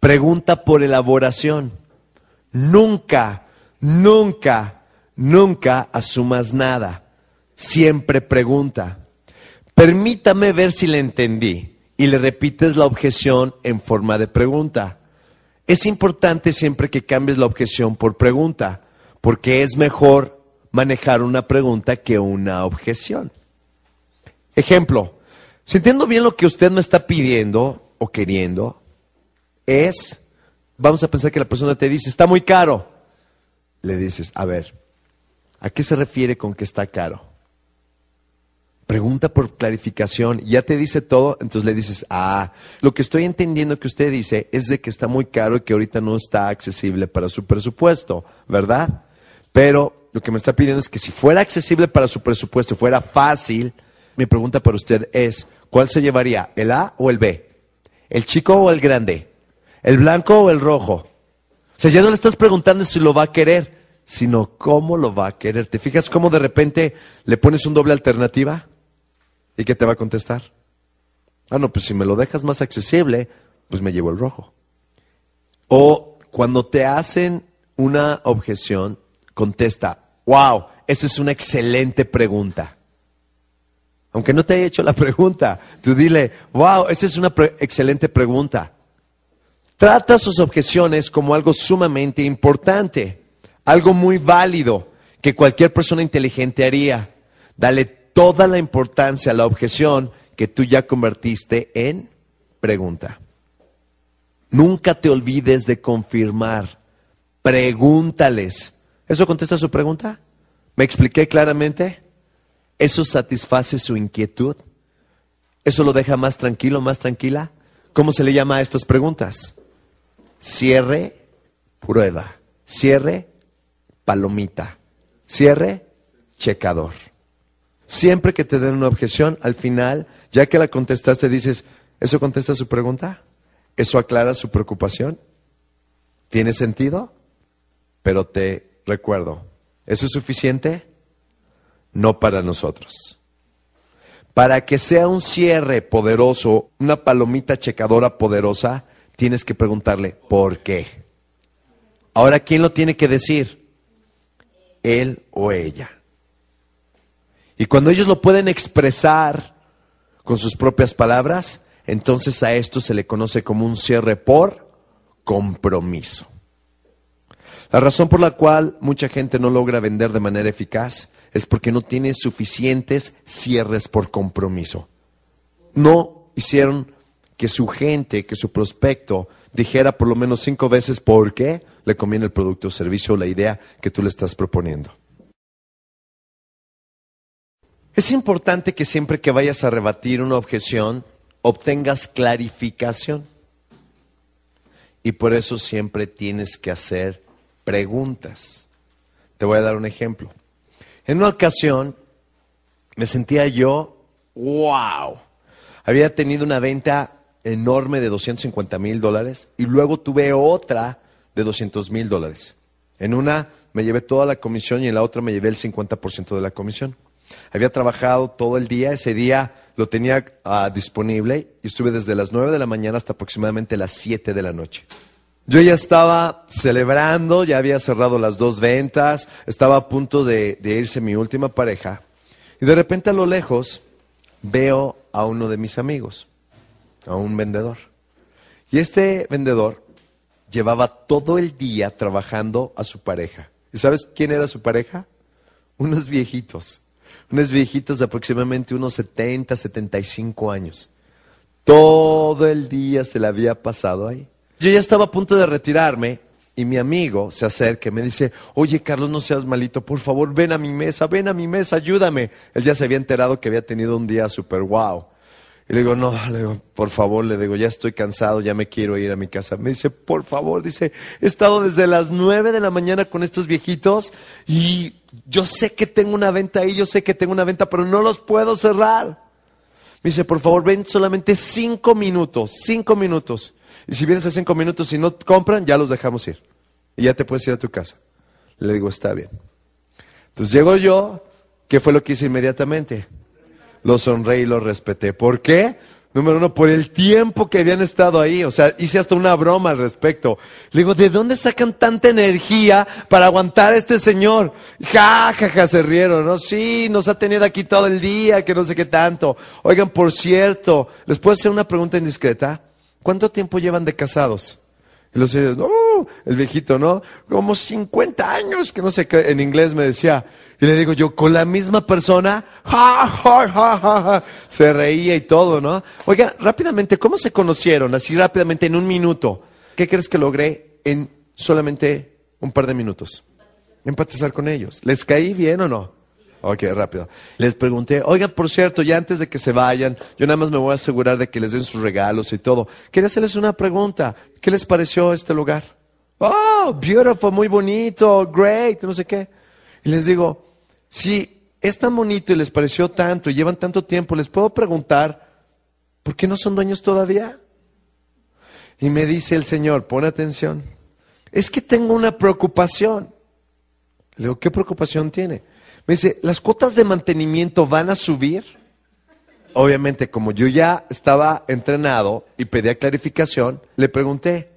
Pregunta por elaboración. Nunca, nunca, nunca asumas nada. Siempre pregunta. Permítame ver si le entendí. Y le repites la objeción en forma de pregunta. Es importante siempre que cambies la objeción por pregunta, porque es mejor manejar una pregunta que una objeción. Ejemplo, si entiendo bien lo que usted me está pidiendo o queriendo, es vamos a pensar que la persona te dice, está muy caro. Le dices, a ver, ¿a qué se refiere con que está caro? Pregunta por clarificación, ya te dice todo, entonces le dices, ah, lo que estoy entendiendo que usted dice es de que está muy caro y que ahorita no está accesible para su presupuesto, ¿verdad? Pero lo que me está pidiendo es que si fuera accesible para su presupuesto, fuera fácil, mi pregunta para usted es, ¿cuál se llevaría, el A o el B? ¿El chico o el grande? ¿El blanco o el rojo? O sea, ya no le estás preguntando si lo va a querer, sino cómo lo va a querer. ¿Te fijas cómo de repente le pones un doble alternativa? ¿Y qué te va a contestar? Ah, no, pues si me lo dejas más accesible, pues me llevo el rojo. O cuando te hacen una objeción, contesta, wow, esa es una excelente pregunta. Aunque no te haya hecho la pregunta, tú dile, wow, esa es una excelente pregunta. Trata sus objeciones como algo sumamente importante, algo muy válido que cualquier persona inteligente haría. Dale toda la importancia a la objeción que tú ya convertiste en pregunta. Nunca te olvides de confirmar. Pregúntales. ¿Eso contesta su pregunta? ¿Me expliqué claramente? ¿Eso satisface su inquietud? ¿Eso lo deja más tranquilo, más tranquila? ¿Cómo se le llama a estas preguntas? Cierre, prueba. Cierre, palomita. Cierre, checador. Siempre que te den una objeción, al final, ya que la contestaste, dices, ¿eso contesta su pregunta? ¿Eso aclara su preocupación? ¿Tiene sentido? Pero te recuerdo, ¿eso es suficiente? no para nosotros. Para que sea un cierre poderoso, una palomita checadora poderosa, tienes que preguntarle, ¿por qué? Ahora, ¿quién lo tiene que decir? Él o ella. Y cuando ellos lo pueden expresar con sus propias palabras, entonces a esto se le conoce como un cierre por compromiso. La razón por la cual mucha gente no logra vender de manera eficaz es porque no tiene suficientes cierres por compromiso. No hicieron que su gente, que su prospecto dijera por lo menos cinco veces por qué le conviene el producto o servicio o la idea que tú le estás proponiendo. Es importante que siempre que vayas a rebatir una objeción, obtengas clarificación. Y por eso siempre tienes que hacer preguntas. Te voy a dar un ejemplo. En una ocasión me sentía yo, wow, había tenido una venta enorme de 250 mil dólares y luego tuve otra de 200 mil dólares. En una me llevé toda la comisión y en la otra me llevé el 50% de la comisión. Había trabajado todo el día, ese día lo tenía ah, disponible y estuve desde las 9 de la mañana hasta aproximadamente las 7 de la noche. Yo ya estaba celebrando, ya había cerrado las dos ventas, estaba a punto de, de irse mi última pareja y de repente a lo lejos veo a uno de mis amigos, a un vendedor. Y este vendedor llevaba todo el día trabajando a su pareja. ¿Y sabes quién era su pareja? Unos viejitos unos viejitos de aproximadamente unos 70, 75 años. Todo el día se le había pasado ahí. Yo ya estaba a punto de retirarme y mi amigo se acerca y me dice, oye Carlos, no seas malito, por favor, ven a mi mesa, ven a mi mesa, ayúdame. Él ya se había enterado que había tenido un día súper wow. Y le digo, no, por favor, le digo, ya estoy cansado, ya me quiero ir a mi casa. Me dice, por favor, dice, he estado desde las nueve de la mañana con estos viejitos y yo sé que tengo una venta ahí, yo sé que tengo una venta, pero no los puedo cerrar. Me dice, por favor, ven solamente cinco minutos, cinco minutos. Y si vienes a cinco minutos y no compran, ya los dejamos ir. Y ya te puedes ir a tu casa. Le digo, está bien. Entonces llego yo, ¿qué fue lo que hice inmediatamente? lo sonreí y lo respeté. ¿Por qué? Número uno, por el tiempo que habían estado ahí. O sea, hice hasta una broma al respecto. Le digo, ¿de dónde sacan tanta energía para aguantar a este señor? Ja, ja, ja, se rieron, ¿no? Sí, nos ha tenido aquí todo el día, que no sé qué tanto. Oigan, por cierto, ¿les puedo hacer una pregunta indiscreta? ¿Cuánto tiempo llevan de casados? Y los no, el viejito, ¿no? Como 50 años, que no sé qué, en inglés me decía. Y le digo yo, con la misma persona, ja, se reía y todo, ¿no? Oiga, rápidamente, ¿cómo se conocieron? Así rápidamente, en un minuto. ¿Qué crees que logré en solamente un par de minutos? Empatizar con ellos. ¿Les caí bien o no? Ok, rápido. Les pregunté, oiga, por cierto, ya antes de que se vayan, yo nada más me voy a asegurar de que les den sus regalos y todo. Quería hacerles una pregunta. ¿Qué les pareció este lugar? Oh, beautiful, muy bonito, great, no sé qué. Y les digo, si es tan bonito y les pareció tanto y llevan tanto tiempo, les puedo preguntar, ¿por qué no son dueños todavía? Y me dice el Señor, pon atención, es que tengo una preocupación. Le digo, ¿qué preocupación tiene? Me dice, ¿las cuotas de mantenimiento van a subir? Obviamente, como yo ya estaba entrenado y pedía clarificación, le pregunté,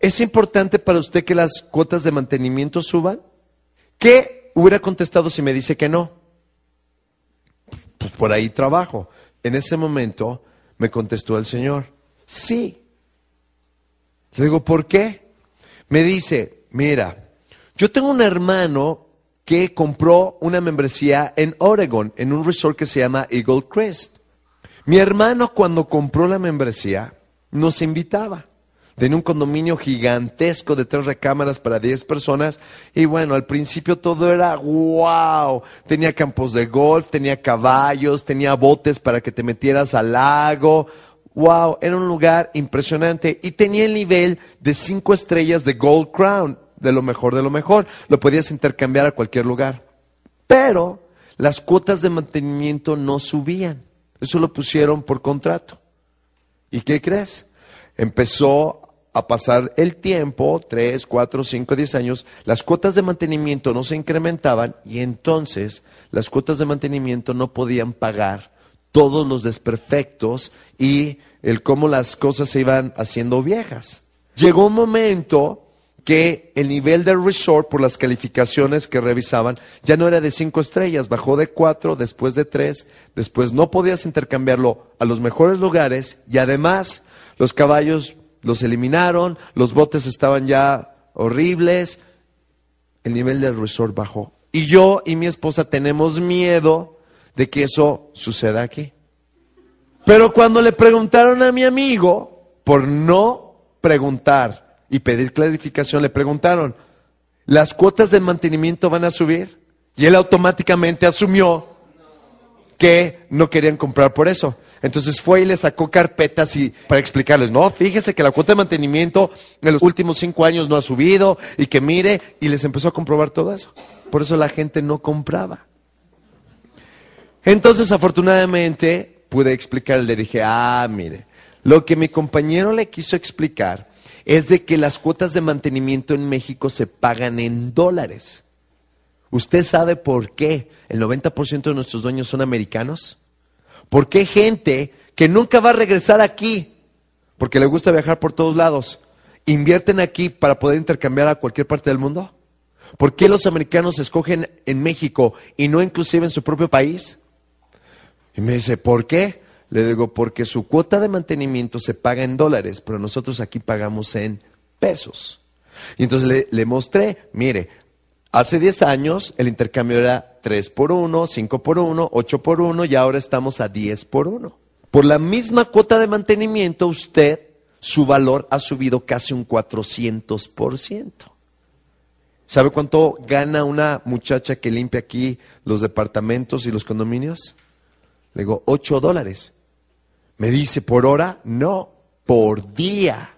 ¿es importante para usted que las cuotas de mantenimiento suban? ¿Qué hubiera contestado si me dice que no? Pues por ahí trabajo. En ese momento me contestó el Señor, sí. Le digo, ¿por qué? Me dice, mira, yo tengo un hermano que compró una membresía en Oregon, en un resort que se llama Eagle Crest. Mi hermano cuando compró la membresía nos invitaba. Tenía un condominio gigantesco de tres recámaras para diez personas y bueno, al principio todo era wow. Tenía campos de golf, tenía caballos, tenía botes para que te metieras al lago. Wow, era un lugar impresionante y tenía el nivel de cinco estrellas de Gold Crown de lo mejor de lo mejor. Lo podías intercambiar a cualquier lugar. Pero las cuotas de mantenimiento no subían. Eso lo pusieron por contrato. ¿Y qué crees? Empezó a pasar el tiempo, 3, 4, 5, 10 años, las cuotas de mantenimiento no se incrementaban y entonces las cuotas de mantenimiento no podían pagar todos los desperfectos y el cómo las cosas se iban haciendo viejas. Llegó un momento que el nivel del resort, por las calificaciones que revisaban, ya no era de cinco estrellas, bajó de cuatro, después de tres, después no podías intercambiarlo a los mejores lugares y además los caballos los eliminaron, los botes estaban ya horribles, el nivel del resort bajó. Y yo y mi esposa tenemos miedo de que eso suceda aquí. Pero cuando le preguntaron a mi amigo, por no preguntar y pedir clarificación, le preguntaron, ¿las cuotas de mantenimiento van a subir? Y él automáticamente asumió que no querían comprar por eso. Entonces fue y le sacó carpetas y para explicarles, no, fíjese que la cuota de mantenimiento en los últimos cinco años no ha subido y que mire, y les empezó a comprobar todo eso. Por eso la gente no compraba. Entonces, afortunadamente, pude explicar, le dije, ah, mire, lo que mi compañero le quiso explicar es de que las cuotas de mantenimiento en México se pagan en dólares. ¿Usted sabe por qué el 90% de nuestros dueños son americanos? ¿Por qué gente que nunca va a regresar aquí, porque le gusta viajar por todos lados, invierten aquí para poder intercambiar a cualquier parte del mundo? ¿Por qué los americanos escogen en México y no inclusive en su propio país? Y me dice, ¿por qué? Le digo, porque su cuota de mantenimiento se paga en dólares, pero nosotros aquí pagamos en pesos. Y entonces le, mostré, mire, hace 10 años el intercambio era 3 por 1, 5 por 1, 8 por 1 y ahora estamos a 10 por 1. Por la misma cuota de mantenimiento, usted, su valor ha subido casi un 400%. ¿Sabe cuánto gana una muchacha que limpia aquí los departamentos y los condominios? Le digo, 8 dólares. Me dice, ¿por hora? No, por día.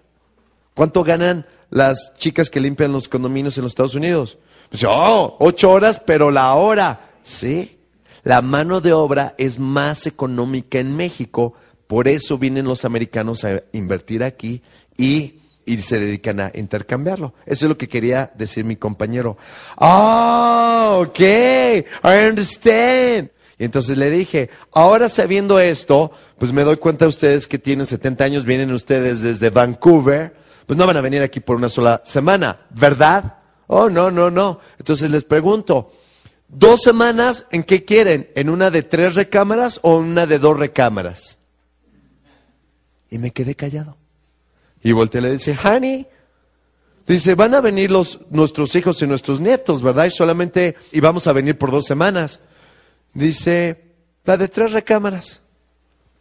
¿Cuánto ganan las chicas que limpian los condominios en los Estados Unidos? Dice, oh, ocho horas, pero la hora. Sí, la mano de obra es más económica en México, por eso vienen los americanos a invertir aquí y, se dedican a intercambiarlo. Eso es lo que quería decir mi compañero. Oh, ok, I understand. Y entonces le dije, ahora sabiendo esto, pues me doy cuenta de ustedes que tienen 70 años, vienen ustedes desde Vancouver, pues no van a venir aquí por una sola semana, ¿verdad? Oh, no, no, no. Entonces les pregunto, ¿dos semanas en qué quieren? ¿En una de tres recámaras o en una de dos recámaras? Y me quedé callado. Y volteé y le dice, honey, dice, van a venir los, nuestros hijos y nuestros nietos, ¿verdad? Y solamente íbamos a venir por dos semanas. Dice, la de tres recámaras.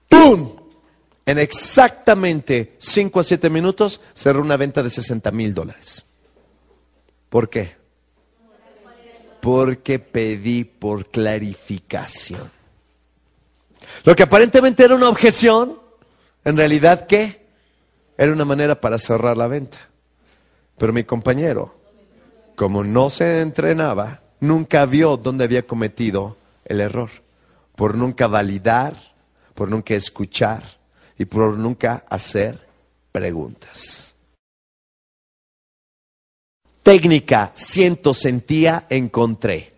¡Pum! En exactamente cinco a siete minutos cerró una venta de 60 mil dólares. ¿Por qué? Porque pedí por clarificación. Lo que aparentemente era una objeción, en realidad, ¿qué? Era una manera para cerrar la venta. Pero mi compañero, como no se entrenaba, nunca vio dónde había cometido el error. Por nunca validar, por nunca escuchar y por nunca hacer preguntas técnica, siento, sentía, encontré.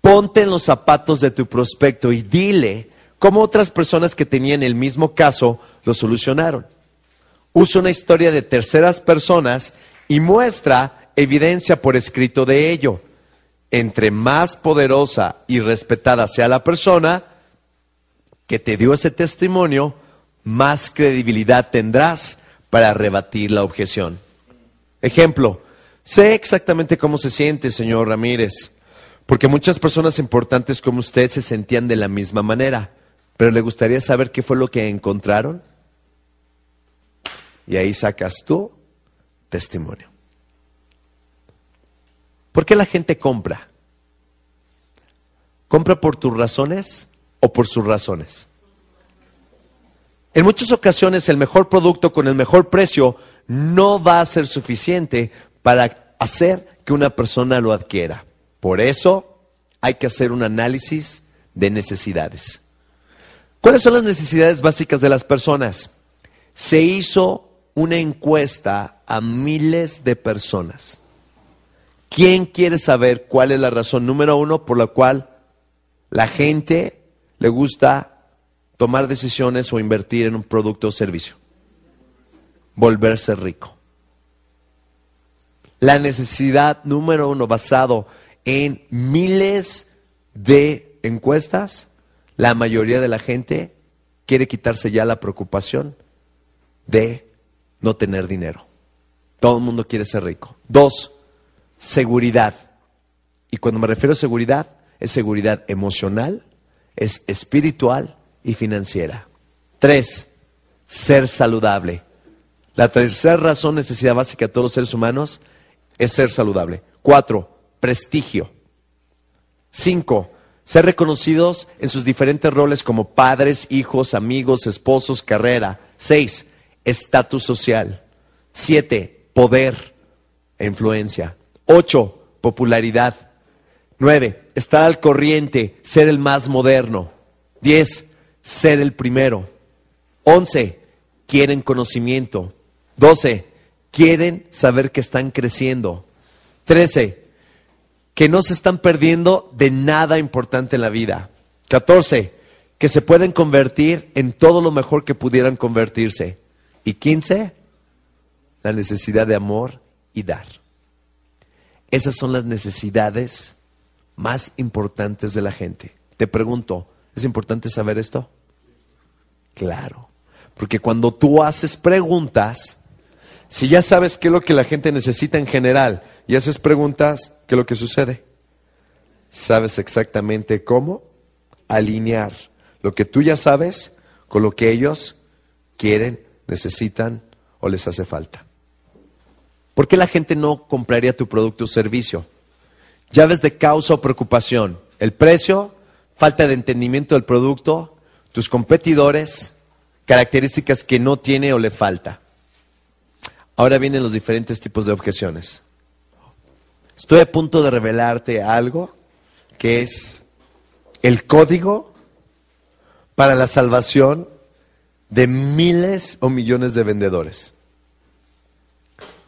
Ponte en los zapatos de tu prospecto y dile cómo otras personas que tenían el mismo caso lo solucionaron. Usa una historia de terceras personas y muestra evidencia por escrito de ello. Entre más poderosa y respetada sea la persona que te dio ese testimonio, más credibilidad tendrás para rebatir la objeción. Ejemplo, sé exactamente cómo se siente, señor Ramírez, porque muchas personas importantes como usted se sentían de la misma manera, pero le gustaría saber qué fue lo que encontraron. Y ahí sacas tu testimonio. ¿Por qué la gente compra? ¿Compra por tus razones o por sus razones? En muchas ocasiones el mejor producto con el mejor precio no va a ser suficiente para hacer que una persona lo adquiera. Por eso hay que hacer un análisis de necesidades. ¿Cuáles son las necesidades básicas de las personas? Se hizo una encuesta a miles de personas. ¿Quién quiere saber cuál es la razón número uno por la cual la gente le gusta tomar decisiones o invertir en un producto o servicio? Volverse rico. La necesidad número uno basado en miles de encuestas, la mayoría de la gente quiere quitarse ya la preocupación de no tener dinero. Todo el mundo quiere ser rico. Dos, seguridad. Y cuando me refiero a seguridad, es seguridad emocional, es espiritual y financiera. Tres, ser saludable. La tercera razón, necesidad básica de todos los seres humanos, es ser saludable. Cuatro, prestigio. Cinco, ser reconocidos en sus diferentes roles como padres, hijos, amigos, esposos, carrera. Seis, estatus social. Siete, poder e influencia. Ocho, popularidad. Nueve, estar al corriente, ser el más moderno. Diez, ser el primero. Once, quieren conocimiento. Doce, quieren saber que están creciendo. Trece, que no se están perdiendo de nada importante en la vida. 14. Que se pueden convertir en todo lo mejor que pudieran convertirse. Y 15. La necesidad de amor y dar. Esas son las necesidades más importantes de la gente. Te pregunto, ¿es importante saber esto? Claro, porque cuando tú haces preguntas, si ya sabes qué es lo que la gente necesita en general y haces preguntas, ¿qué es lo que sucede? Sabes exactamente cómo alinear lo que tú ya sabes con lo que ellos quieren, necesitan o les hace falta. ¿Por qué la gente no compraría tu producto o servicio? Llaves de causa o preocupación. El precio, falta de entendimiento del producto, tus competidores, características que no tiene o le falta. Ahora vienen los diferentes tipos de objeciones. Estoy a punto de revelarte algo que es el código para la salvación de miles o millones de vendedores.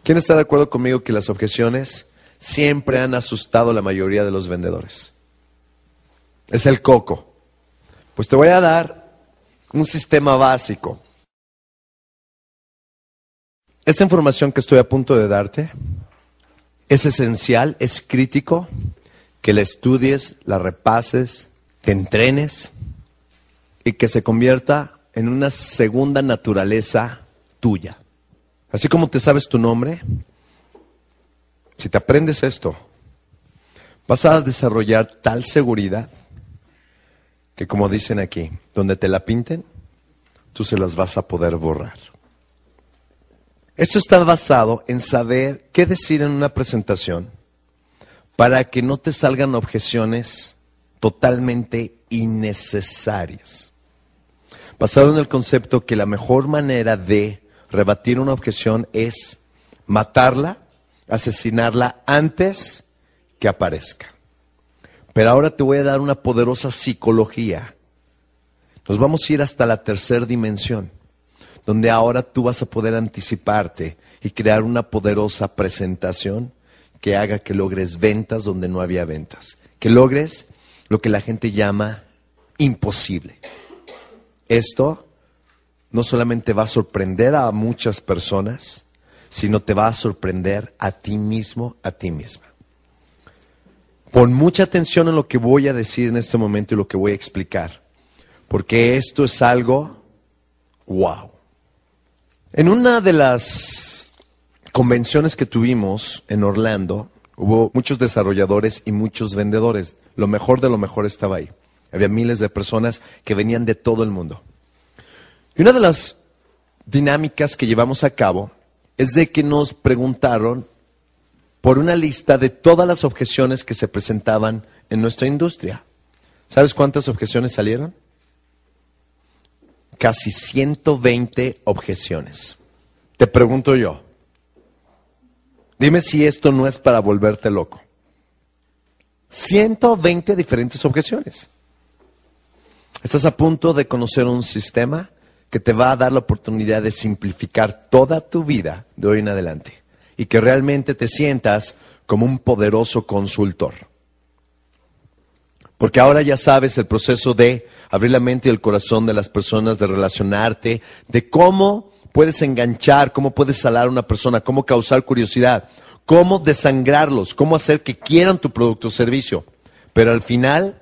¿Quién está de acuerdo conmigo que las objeciones siempre han asustado la mayoría de los vendedores? Es el coco. Pues te voy a dar un sistema básico esta información que estoy a punto de darte es esencial, es crítico que la estudies, la repases, te entrenes y que se convierta en una segunda naturaleza tuya. Así como te sabes tu nombre, si te aprendes esto, vas a desarrollar tal seguridad que como dicen aquí, donde te la pinten, tú se las vas a poder borrar. Esto está basado en saber qué decir en una presentación para que no te salgan objeciones totalmente innecesarias. Basado en el concepto que la mejor manera de rebatir una objeción es matarla, asesinarla antes que aparezca. Pero ahora te voy a dar una poderosa psicología. Nos vamos a ir hasta la tercera dimensión donde ahora tú vas a poder anticiparte y crear una poderosa presentación que haga que logres ventas donde no había ventas, que logres lo que la gente llama imposible. Esto no solamente va a sorprender a muchas personas, sino te va a sorprender a ti mismo, a ti misma. Pon mucha atención en lo que voy a decir en este momento y lo que voy a explicar, porque esto es algo wow. En una de las convenciones que tuvimos en Orlando, hubo muchos desarrolladores y muchos vendedores. Lo mejor de lo mejor estaba ahí. Había miles de personas que venían de todo el mundo. Y una de las dinámicas que llevamos a cabo es de que nos preguntaron por una lista de todas las objeciones que se presentaban en nuestra industria. ¿Sabes cuántas objeciones salieron? casi 120 objeciones. Te pregunto yo, dime si esto no es para volverte loco. 120 diferentes objeciones. Estás a punto de conocer un sistema que te va a dar la oportunidad de simplificar toda tu vida de hoy en adelante y que realmente te sientas como un poderoso consultor. Porque ahora ya sabes el proceso de abrir la mente y el corazón de las personas, de relacionarte, de cómo puedes enganchar, cómo puedes salar a una persona, cómo causar curiosidad, cómo desangrarlos, cómo hacer que quieran tu producto o servicio. Pero al final,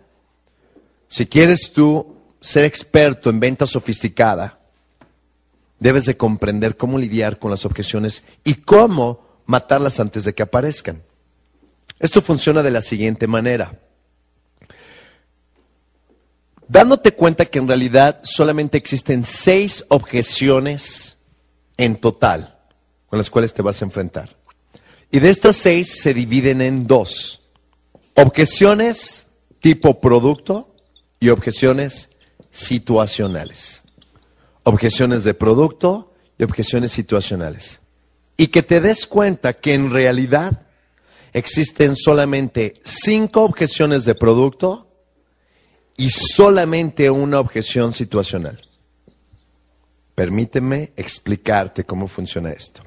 si quieres tú ser experto en venta sofisticada, debes de comprender cómo lidiar con las objeciones y cómo matarlas antes de que aparezcan. Esto funciona de la siguiente manera dándote cuenta que en realidad solamente existen seis objeciones en total con las cuales te vas a enfrentar. Y de estas seis se dividen en dos. Objeciones tipo producto y objeciones situacionales. Objeciones de producto y objeciones situacionales. Y que te des cuenta que en realidad existen solamente cinco objeciones de producto y solamente una objeción situacional. Permíteme explicarte cómo funciona esto.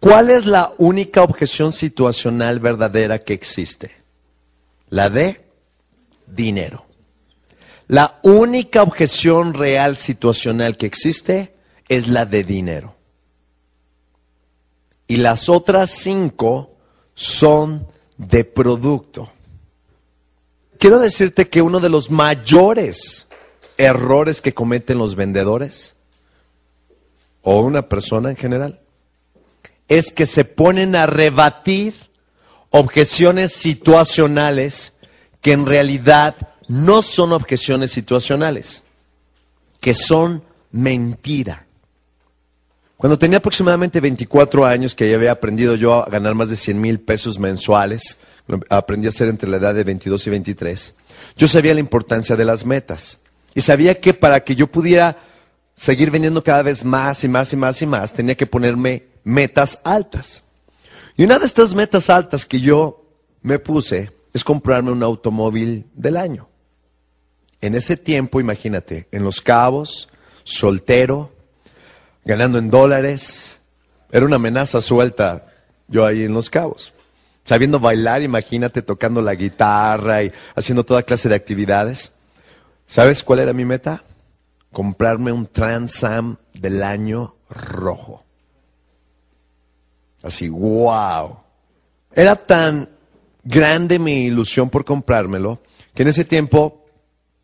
¿Cuál es la única objeción situacional verdadera que existe? La de dinero. La única objeción real situacional que existe es la de dinero. Y las otras cinco son de producto quiero decirte que uno de los mayores errores que cometen los vendedores o una persona en general es que se ponen a rebatir objeciones situacionales que en realidad no son objeciones situacionales, que son mentira. Cuando tenía aproximadamente 24 años, que ya había aprendido yo a ganar más de 100 mil pesos mensuales, aprendí a hacer entre la edad de 22 y 23, yo sabía la importancia de las metas. Y sabía que para que yo pudiera seguir vendiendo cada vez más y más y más y más, tenía que ponerme metas altas. Y una de estas metas altas que yo me puse es comprarme un automóvil del año. En ese tiempo, imagínate, en Los Cabos, soltero, ganando en dólares. Era una amenaza suelta yo ahí en Los Cabos. Sabiendo bailar, imagínate tocando la guitarra y haciendo toda clase de actividades. ¿Sabes cuál era mi meta? Comprarme un Transam del año rojo. Así, wow. Era tan grande mi ilusión por comprármelo que en ese tiempo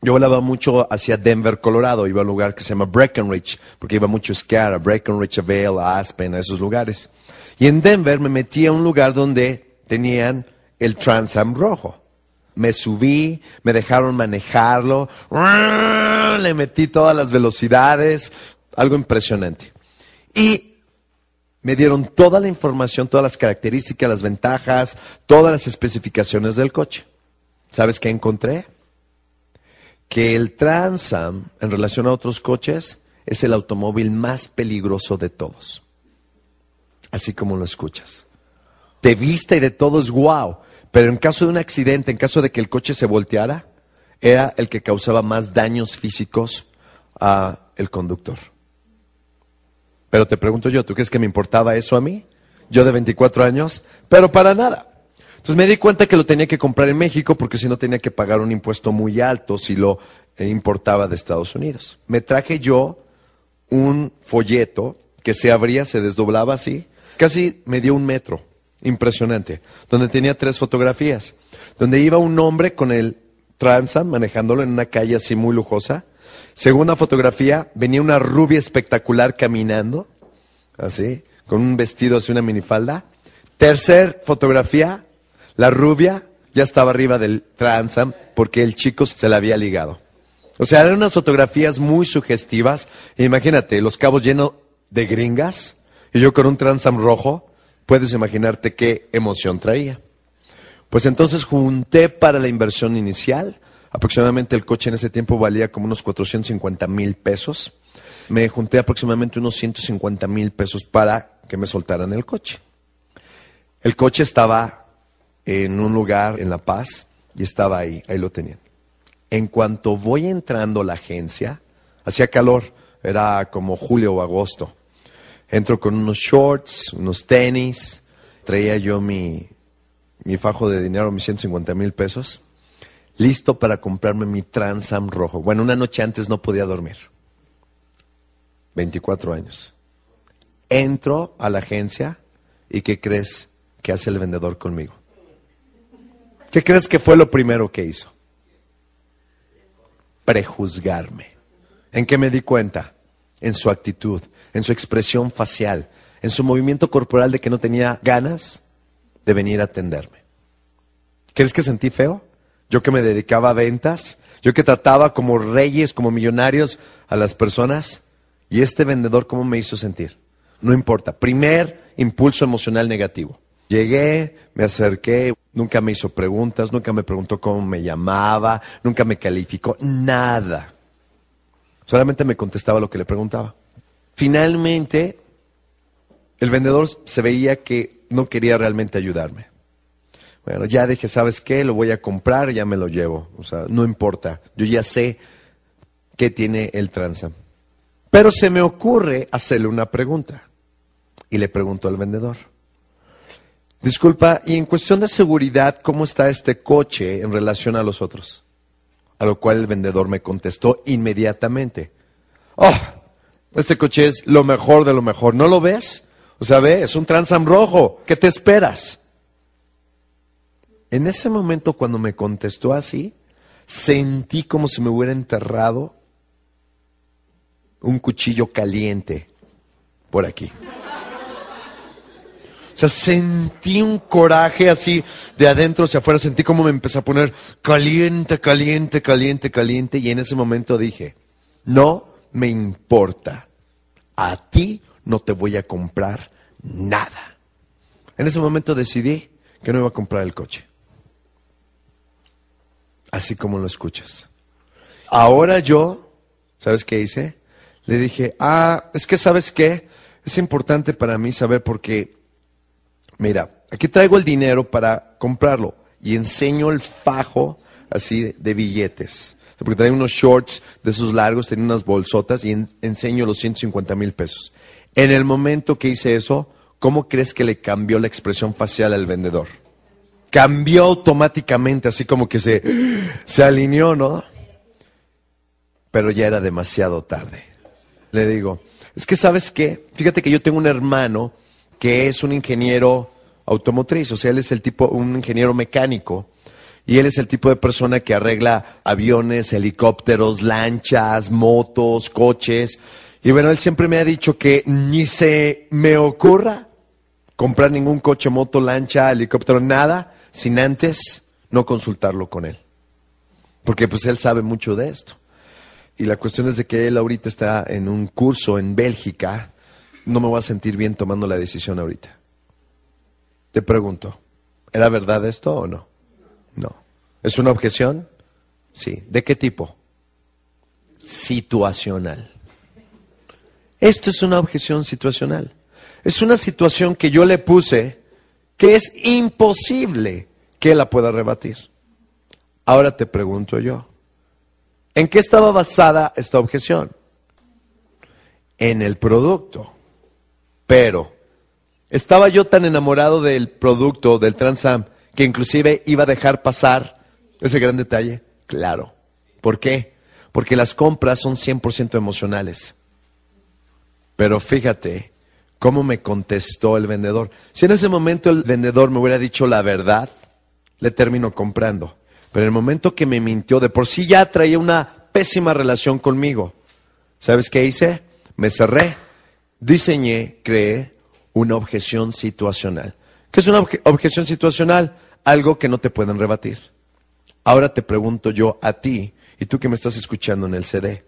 yo volaba mucho hacia Denver, Colorado. Iba a un lugar que se llama Breckenridge, porque iba mucho a esquiar a Breckenridge, a Vail, a Aspen, a esos lugares. Y en Denver me metí a un lugar donde tenían el Transam rojo. Me subí, me dejaron manejarlo, le metí todas las velocidades, algo impresionante. Y me dieron toda la información, todas las características, las ventajas, todas las especificaciones del coche. ¿Sabes qué encontré? Que el Transam, en relación a otros coches, es el automóvil más peligroso de todos. Así como lo escuchas. De vista y de todo es guau. Pero en caso de un accidente, en caso de que el coche se volteara, era el que causaba más daños físicos a el conductor. Pero te pregunto yo, ¿tú crees que me importaba eso a mí? Yo de 24 años, pero para nada. Entonces me di cuenta que lo tenía que comprar en México porque si no tenía que pagar un impuesto muy alto si lo eh, importaba de Estados Unidos. Me traje yo un folleto que se abría, se desdoblaba así, casi me dio un metro, impresionante, donde tenía tres fotografías, donde iba un hombre con el Transam manejándolo en una calle así muy lujosa. Segunda fotografía, venía una rubia espectacular caminando, así, con un vestido así, una minifalda. Tercer fotografía, la rubia ya estaba arriba del Transam porque el chico se la había ligado. O sea, eran unas fotografías muy sugestivas. Imagínate, los cabos llenos de gringas y yo con un Transam rojo. Puedes imaginarte qué emoción traía. Pues entonces junté para la inversión inicial. Aproximadamente el coche en ese tiempo valía como unos 450 mil pesos. Me junté aproximadamente unos 150 mil pesos para que me soltaran el coche. El coche estaba en un lugar en La Paz y estaba ahí, ahí lo tenían. En cuanto voy entrando a la agencia, hacía calor Era como julio o agosto. Entro con unos shorts, unos tenis. Traía yo mi, mi fajo de dinero, mis 150 mil pesos. Listo para comprarme mi Transam rojo. Bueno, una noche antes no podía dormir. 24 años. Entro a la agencia y ¿qué crees que hace el vendedor conmigo? ¿Qué crees que fue lo primero que hizo? Prejuzgarme. ¿En qué me di cuenta? En su actitud, en su expresión facial, en su movimiento corporal de que no tenía ganas de venir a atenderme. ¿Crees que sentí feo? Yo que me dedicaba a ventas, yo que trataba como reyes, como millonarios a las personas, y este vendedor, ¿cómo me hizo sentir? No importa. Primer impulso emocional negativo. Llegué, me acerqué, nunca me hizo preguntas, nunca me preguntó cómo me llamaba, nunca me calificó, nada. Solamente me contestaba lo que le preguntaba. Finalmente, el vendedor se veía que no quería realmente ayudarme. Bueno, ya dije, ¿sabes qué? Lo voy a comprar, ya me lo llevo. O sea, no importa. Yo ya sé qué tiene el Transam. Pero se me ocurre hacerle una pregunta. Y le pregunto al vendedor. Disculpa, y en cuestión de seguridad, ¿cómo está este coche en relación a los otros? A lo cual el vendedor me contestó inmediatamente. Oh, este coche es lo mejor de lo mejor. ¿No lo ves? O sea, ve, es un Transam rojo. ¿Qué te esperas? En ese momento, cuando me contestó así, sentí como si me hubiera enterrado un cuchillo caliente por aquí. O sea, sentí un coraje así de adentro hacia afuera, sentí como me empecé a poner caliente, caliente, caliente, caliente, y en ese momento dije, no me importa, a ti no te voy a comprar nada. En ese momento decidí que no iba a comprar el coche. Así como lo escuchas. Ahora yo, ¿sabes qué hice? Le dije, ah, es que sabes qué, es importante para mí saber porque, mira, aquí traigo el dinero para comprarlo y enseño el fajo así de, billetes. Porque traía unos shorts de esos largos, tenía unas bolsotas y enseño los 150 mil pesos. En el momento que hice eso, ¿cómo crees que le cambió la expresión facial al vendedor? Cambió automáticamente, así como que se, se alineó, ¿no? Pero ya era demasiado tarde le digo, es que sabes qué, fíjate que yo tengo un hermano que es un ingeniero automotriz, o sea, él es el tipo, un ingeniero mecánico, y él es el tipo de persona que arregla aviones, helicópteros, lanchas, motos, coches. Y bueno, él siempre me ha dicho que ni se me ocurra comprar ningún coche, moto, lancha, helicóptero, nada, sin antes no consultarlo con él. Porque pues él sabe mucho de esto. Y la cuestión es de que él ahorita está en un curso en Bélgica. No me voy a sentir bien tomando la decisión ahorita. Te pregunto, ¿era verdad esto o no? No. ¿Es una objeción? Sí. ¿De qué tipo? Situacional. Esto es una objeción situacional. Es una situación que yo le puse que es imposible que la pueda rebatir. Ahora te pregunto yo, ¿En qué estaba basada esta objeción? En el producto. Pero, ¿estaba yo tan enamorado del producto, del Transam, que inclusive iba a dejar pasar ese gran detalle? Claro. ¿Por qué? Porque las compras son 100% emocionales. Pero fíjate cómo me contestó el vendedor. Si en ese momento el vendedor me hubiera dicho la verdad, le termino comprando. Pero en el momento que me mintió, de por sí ya traía una pésima relación conmigo. ¿Sabes qué hice? Me cerré, diseñé, creé una objeción situacional. ¿Qué es una objeción situacional? Algo que no te pueden rebatir. Ahora te pregunto yo a ti, y tú que me estás escuchando en el CD,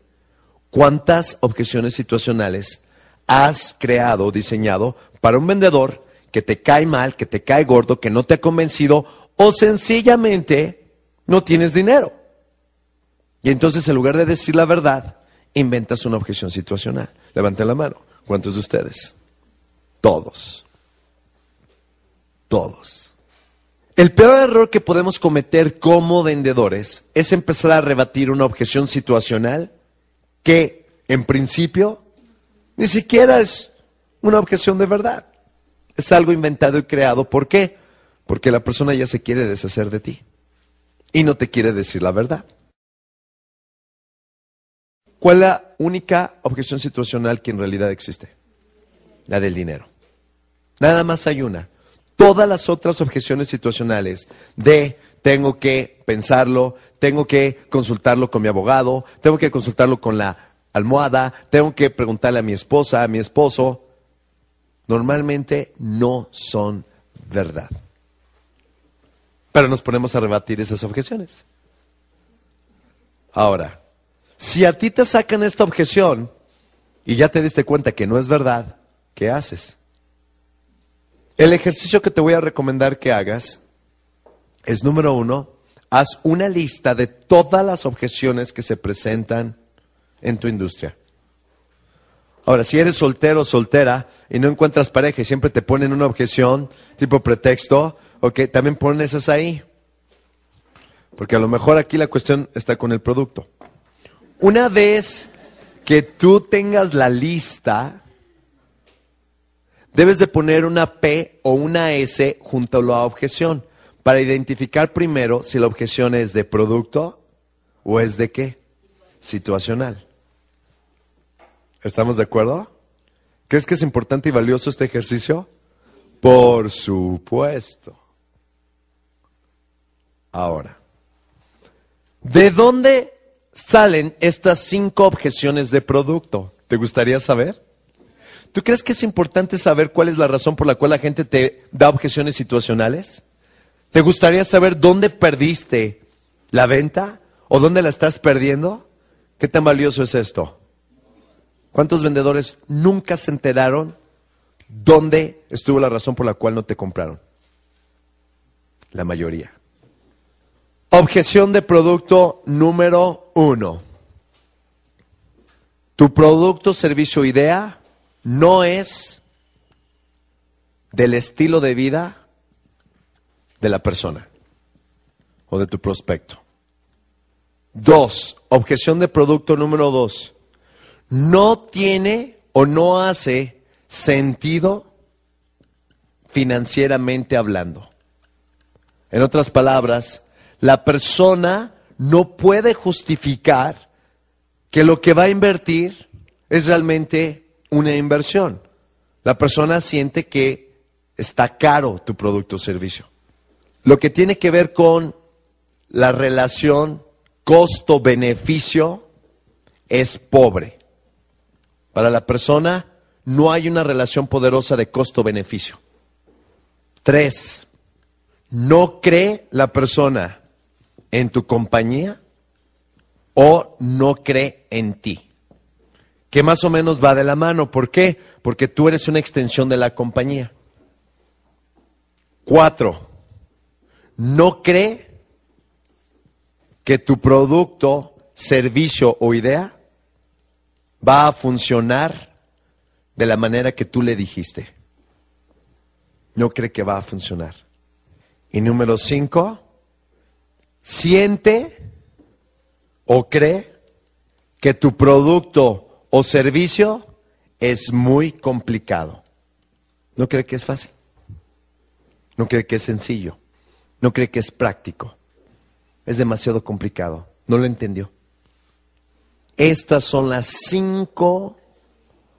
¿cuántas objeciones situacionales has creado o diseñado para un vendedor que te cae mal, que te cae gordo, que no te ha convencido o sencillamente no tienes dinero. Y entonces, en lugar de decir la verdad, inventas una objeción situacional. Levanten la mano. ¿Cuántos de ustedes? Todos. Todos. El peor error que podemos cometer como vendedores es empezar a rebatir una objeción situacional que en principio, ni siquiera es una objeción de verdad. Es algo inventado y creado. ¿Por qué? Porque la persona ya se quiere deshacer de ti y no te quiere decir la verdad. ¿Cuál es la única objeción situacional que en realidad existe? La del dinero. Nada más hay una. Todas las otras objeciones situacionales de tengo que pensarlo, tengo que consultarlo con mi abogado, tengo que consultarlo con la almohada, tengo que preguntarle a mi esposa, a mi esposo, normalmente no son verdad. Pero nos ponemos a rebatir esas objeciones. Ahora, si a ti te sacan esta objeción y ya te diste cuenta que no es verdad, ¿qué haces? El ejercicio que te voy a recomendar que hagas es número uno, haz una lista de todas las objeciones que se presentan en tu industria. Ahora, si eres soltero o soltera y no encuentras pareja y siempre te ponen una objeción tipo pretexto, ok, también pon esas ahí. Porque a lo mejor aquí la cuestión está con el producto. Una vez que tú tengas la lista, debes de poner una P o una S junto a la objeción para identificar primero si la objeción es de producto o es de qué? Situacional. ¿Estamos de acuerdo? ¿Crees que es importante y valioso este ejercicio? Por supuesto. Ahora, ¿de dónde salen estas cinco objeciones de producto? ¿Te gustaría saber? ¿Tú crees que es importante saber cuál es la razón por la cual la gente te da objeciones situacionales? ¿Te gustaría saber dónde perdiste la venta o dónde la estás perdiendo? ¿Qué tan valioso es esto? ¿Cuántos vendedores nunca se enteraron dónde estuvo la razón por la cual no te compraron? La mayoría. Objeción de producto número uno. Tu producto, servicio, idea no es del estilo de vida de la persona o de tu prospecto. Dos, objeción de producto número dos. No tiene o no hace sentido financieramente hablando. En otras palabras, la persona no puede justificar que lo que va a invertir es realmente una inversión. La persona siente que está caro tu producto o servicio. Lo que tiene que ver con la relación costo-beneficio es pobre. Para la persona no hay una relación poderosa de costo-beneficio. Tres, no cree la persona en tu compañía o no cree en ti. Que más o menos va de la mano. ¿Por qué? Porque tú eres una extensión de la compañía. Cuatro, no cree que tu producto, servicio o idea va a funcionar de la manera que tú le dijiste. No cree que va a funcionar. Y número cinco, siente o cree que tu producto o servicio es muy complicado. No cree que es fácil. No cree que es sencillo. No cree que es práctico. Es demasiado complicado. No lo entendió. Estas son las cinco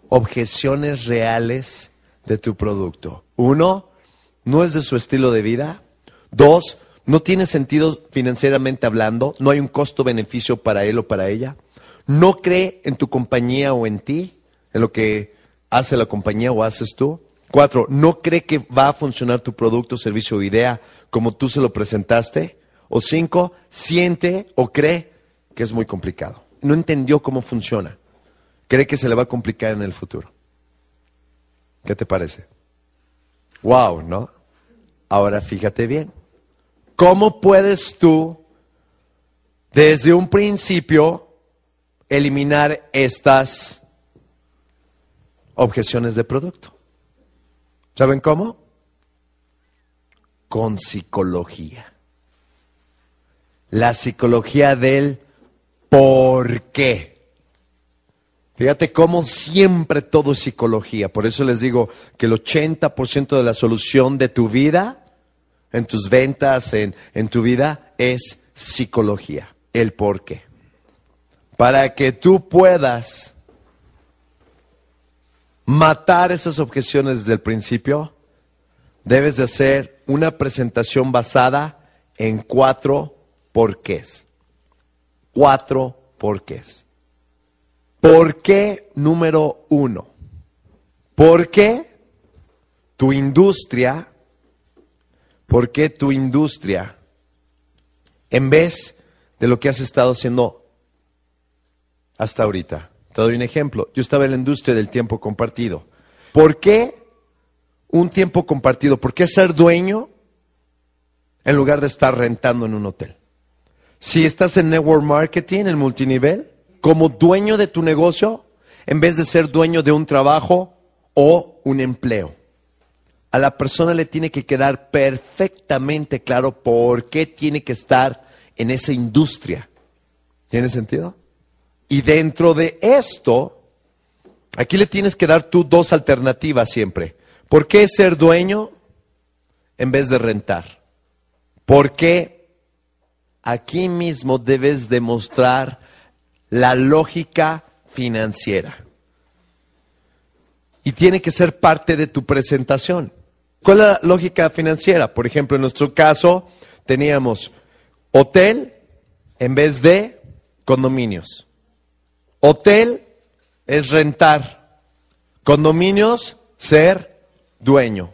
objeciones reales de tu producto. Uno, no es de su estilo de vida. Dos, no tiene sentido financieramente hablando, no hay un costo-beneficio para él o para ella. No cree en tu compañía o en ti, en lo que hace la compañía o haces tú. Cuatro, no cree que va a funcionar tu producto, servicio o idea como tú se lo presentaste. O cinco, siente o cree que es muy complicado. No entendió cómo funciona. Cree que se le va a complicar en el futuro. ¿Qué te parece? Wow, ¿no? Ahora fíjate bien. ¿Cómo puedes tú, desde un principio, eliminar estas objeciones de producto? ¿Saben cómo? Con psicología. La psicología del por qué. Fíjate cómo siempre todo es psicología. Por eso les digo que el 80% de la solución de tu vida, en tus ventas, en, en tu vida, es psicología. El por qué. Para que tú puedas matar esas objeciones desde el principio, debes de hacer una presentación basada en cuatro porqués. Cuatro porqués. ¿Por qué número uno? ¿Por qué tu industria, por qué tu industria, en vez de lo que has estado haciendo hasta ahorita? Te doy un ejemplo. Yo estaba en la industria del tiempo compartido. ¿Por qué un tiempo compartido? ¿Por qué ser dueño en lugar de estar rentando en un hotel? Si estás en network marketing, en multinivel, como dueño de tu negocio en vez de ser dueño de un trabajo o un empleo. A la persona le tiene que quedar perfectamente claro por qué tiene que estar en esa industria. ¿Tiene sentido? Y dentro de esto, aquí le tienes que dar tú dos alternativas siempre. ¿Por qué ser dueño en vez de rentar? ¿Por qué aquí mismo debes demostrar la lógica financiera. Y tiene que ser parte de tu presentación. ¿Cuál es la lógica financiera? Por ejemplo, en nuestro caso teníamos hotel en vez de condominios. Hotel es rentar. Condominios, ser dueño.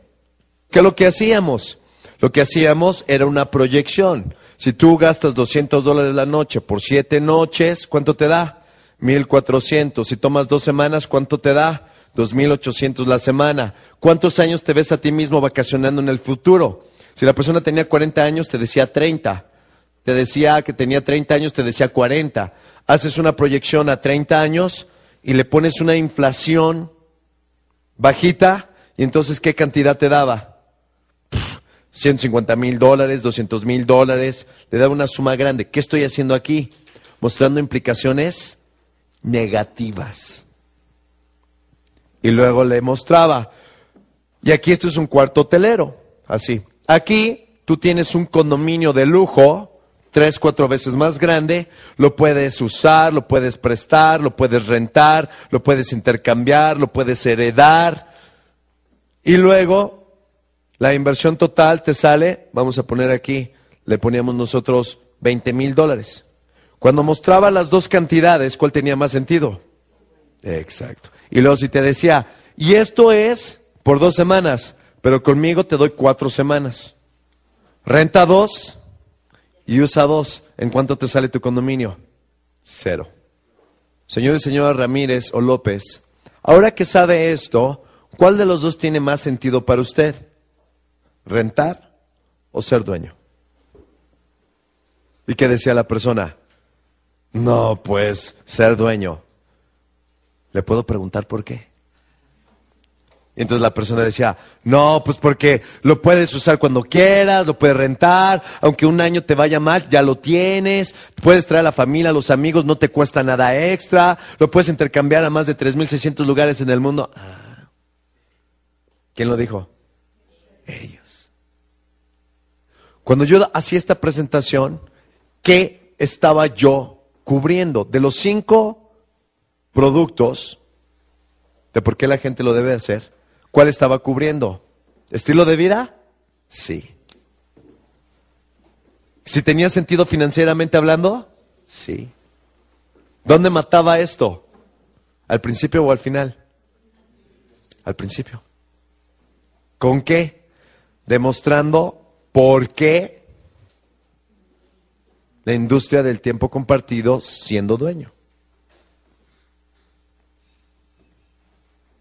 ¿Qué es lo que hacíamos? Lo que hacíamos era una proyección. Si tú gastas 200 dólares la noche por siete noches, ¿cuánto te da? 1400. Si tomas dos semanas, ¿cuánto te da? 2800 la semana. ¿Cuántos años te ves a ti mismo vacacionando en el futuro? Si la persona tenía 40 años, te decía 30. Te decía que tenía 30 años, te decía 40. Haces una proyección a 30 años y le pones una inflación bajita y entonces ¿qué cantidad te daba? 150 mil dólares, 200 mil dólares, le da una suma grande. ¿Qué estoy haciendo aquí? Mostrando implicaciones negativas. Y luego le mostraba, y aquí esto es un cuarto hotelero, así. Aquí tú tienes un condominio de lujo, tres, cuatro veces más grande, lo puedes usar, lo puedes prestar, lo puedes rentar, lo puedes intercambiar, lo puedes heredar. Y luego la inversión total te sale, vamos a poner aquí, le poníamos nosotros 20 mil dólares. Cuando mostraba las dos cantidades, ¿cuál tenía más sentido? Exacto. Y luego si te decía, y esto es por dos semanas, pero conmigo te doy cuatro semanas. Renta dos y usa dos. ¿En cuánto te sale tu condominio? Cero. Señor y señora Ramírez o López, ahora que sabe esto, ¿cuál de los dos tiene más sentido para usted? rentar o ser dueño. ¿Y qué decía la persona? No, pues ser dueño. ¿Le puedo preguntar por qué? Y entonces la persona decía, no, pues porque lo puedes usar cuando quieras, lo puedes rentar, aunque un año te vaya mal, ya lo tienes, puedes traer a la familia, a los amigos, no te cuesta nada extra, lo puedes intercambiar a más de 3.600 lugares en el mundo. Ah. ¿Quién lo dijo? Ellos. Cuando yo hacía esta presentación, ¿qué estaba yo cubriendo? De los cinco productos, de por qué la gente lo debe hacer, ¿cuál estaba cubriendo? ¿Estilo de vida? Sí. ¿Si tenía sentido financieramente hablando? Sí. ¿Dónde mataba esto? ¿Al principio o al final? Al principio. ¿Con qué? Demostrando ¿Por qué la industria del tiempo compartido siendo dueño?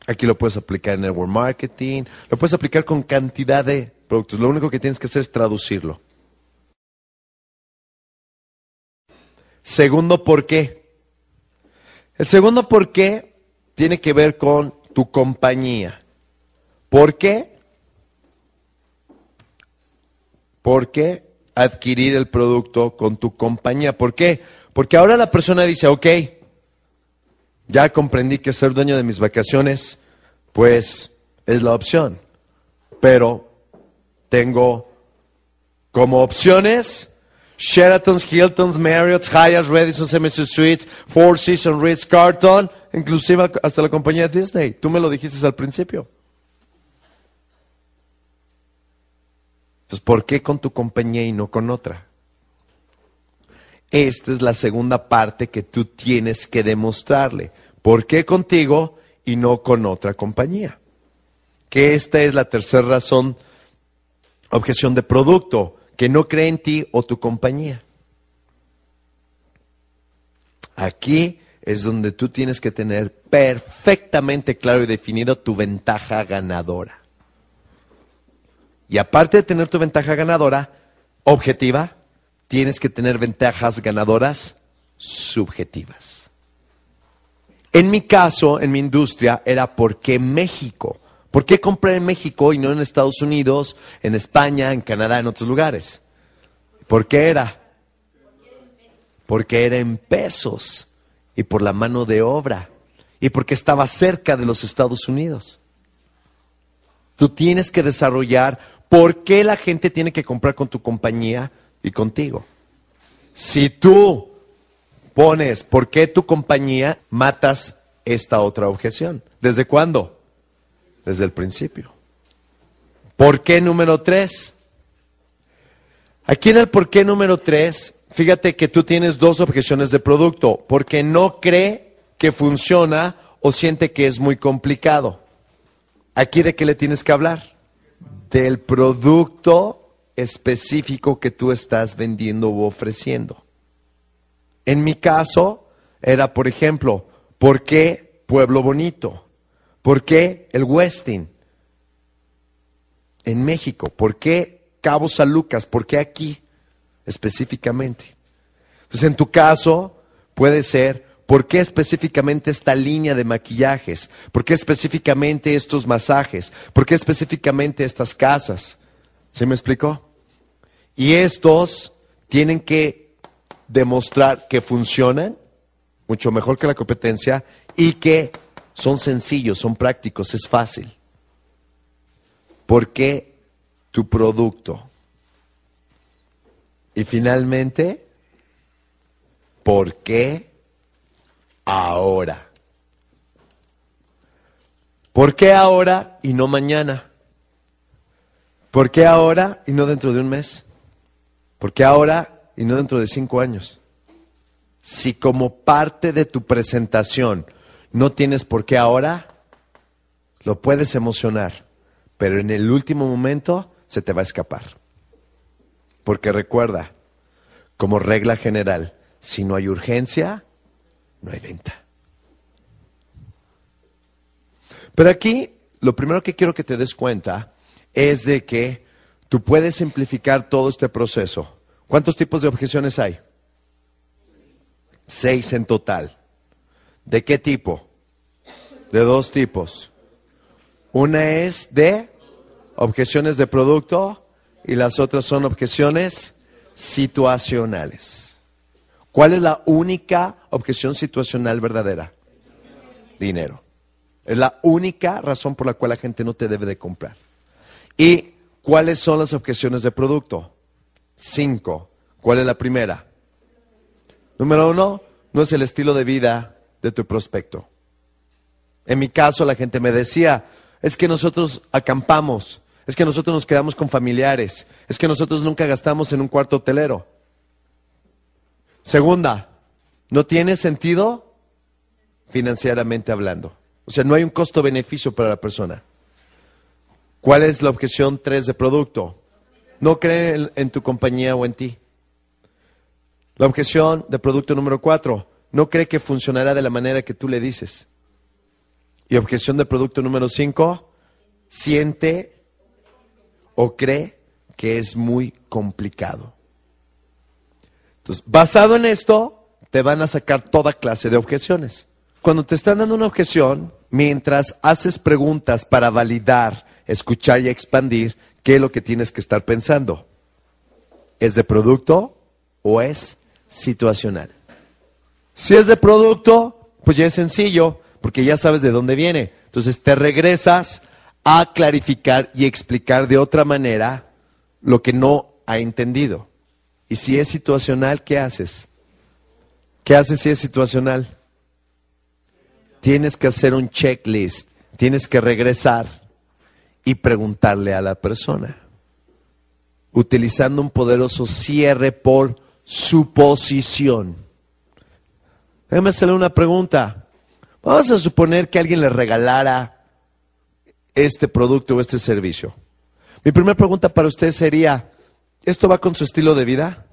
Aquí lo puedes aplicar en network marketing, lo puedes aplicar con cantidad de productos. Lo único que tienes que hacer es traducirlo. Segundo, ¿por qué? El segundo por qué tiene que ver con tu compañía. ¿Por qué? ¿Por qué adquirir el producto con tu compañía? ¿Por qué? Porque ahora la persona dice, ok, ya comprendí que ser dueño de mis vacaciones, pues es la opción. Pero tengo como opciones Sheraton's, Hilton's, Marriott's, Hyatt's, Radisson's, MSC Suites, Four Seasons, Ritz Carlton, inclusive hasta la compañía Disney. Tú me lo dijiste al principio. Entonces, ¿por qué con tu compañía y no con otra? Esta es la segunda parte que tú tienes que demostrarle. ¿Por qué contigo y no con otra compañía? Que esta es la tercera razón, objeción de producto, que no cree en ti o tu compañía. Aquí es donde tú tienes que tener perfectamente claro y definido tu ventaja ganadora. Y aparte de tener tu ventaja ganadora objetiva, tienes que tener ventajas ganadoras subjetivas. En mi caso, en mi industria, era ¿por qué México? ¿Por qué comprar en México y no en Estados Unidos, en España, en Canadá, en otros lugares? ¿Por qué era? Porque era en pesos y por la mano de obra y porque estaba cerca de los Estados Unidos. Tú tienes que desarrollar ¿Por qué la gente tiene que comprar con tu compañía y contigo? Si tú pones por qué tu compañía, matas esta otra objeción. ¿Desde cuándo? Desde el principio. ¿Por qué número tres? Aquí en el por qué número tres, fíjate que tú tienes dos objeciones de producto, porque no cree que funciona o siente que es muy complicado. Aquí de qué le tienes que hablar? del producto específico que tú estás vendiendo u ofreciendo. En mi caso era, por ejemplo, ¿por qué Pueblo Bonito? ¿Por qué el Westin? En México, ¿por qué Cabo San Lucas? ¿Por qué aquí específicamente? Entonces, en tu caso, puede ser ¿Por qué específicamente esta línea de maquillajes? ¿Por qué específicamente estos masajes? ¿Por qué específicamente estas casas? ¿Se me explicó? Y estos tienen que demostrar que funcionan mucho mejor que la competencia y que son sencillos, son prácticos, es fácil. ¿Por qué tu producto? Y finalmente, ¿por qué ahora. ¿Por qué ahora y no mañana? ¿Por qué ahora y no dentro de un mes? ¿Por qué ahora y no dentro de cinco años? Si como parte de tu presentación no tienes por qué ahora, lo puedes emocionar, pero en el último momento se te va a escapar. Porque recuerda, como regla general, si no hay urgencia, no hay venta. Pero aquí lo primero que quiero que te des cuenta es de que tú puedes simplificar todo este proceso. ¿Cuántos tipos de objeciones hay? Seis en total. ¿De qué tipo? De dos tipos. Una es de objeciones de producto y las otras son objeciones situacionales. ¿Cuál es la única objeción situacional verdadera? Dinero. Es la única razón por la cual la gente no te debe de comprar. ¿Y cuáles son las objeciones de producto? Cinco. ¿Cuál es la primera? Número uno, no es el estilo de vida de tu prospecto. En mi caso, la gente me decía, es que nosotros acampamos, es que nosotros nos quedamos con familiares, es que nosotros nunca gastamos en un cuarto hotelero. Segunda, no tiene sentido financieramente hablando. O sea, no hay un costo-beneficio para la persona. ¿Cuál es la objeción 3 de producto? No cree en, tu compañía o en ti. La objeción de producto número 4, no cree que funcionará de la manera que tú le dices. Y objeción de producto número 5, siente o cree que es muy complicado. Entonces, basado en esto, te van a sacar toda clase de objeciones. Cuando te están dando una objeción, mientras haces preguntas para validar, escuchar y expandir, ¿qué es lo que tienes que estar pensando? ¿Es de producto o es situacional? Si es de producto, Pues ya es sencillo, porque ya sabes de dónde viene. Entonces te regresas a clarificar y explicar de otra manera lo que no ha entendido. Y si es situacional, ¿qué haces? ¿Qué haces si es situacional? Tienes que hacer un checklist, tienes que regresar y preguntarle a la persona, utilizando un poderoso cierre por suposición. Déjame hacerle una pregunta. Vamos a suponer que alguien le regalara este producto o este servicio. Mi primera pregunta para usted sería, ¿esto va con su estilo de vida?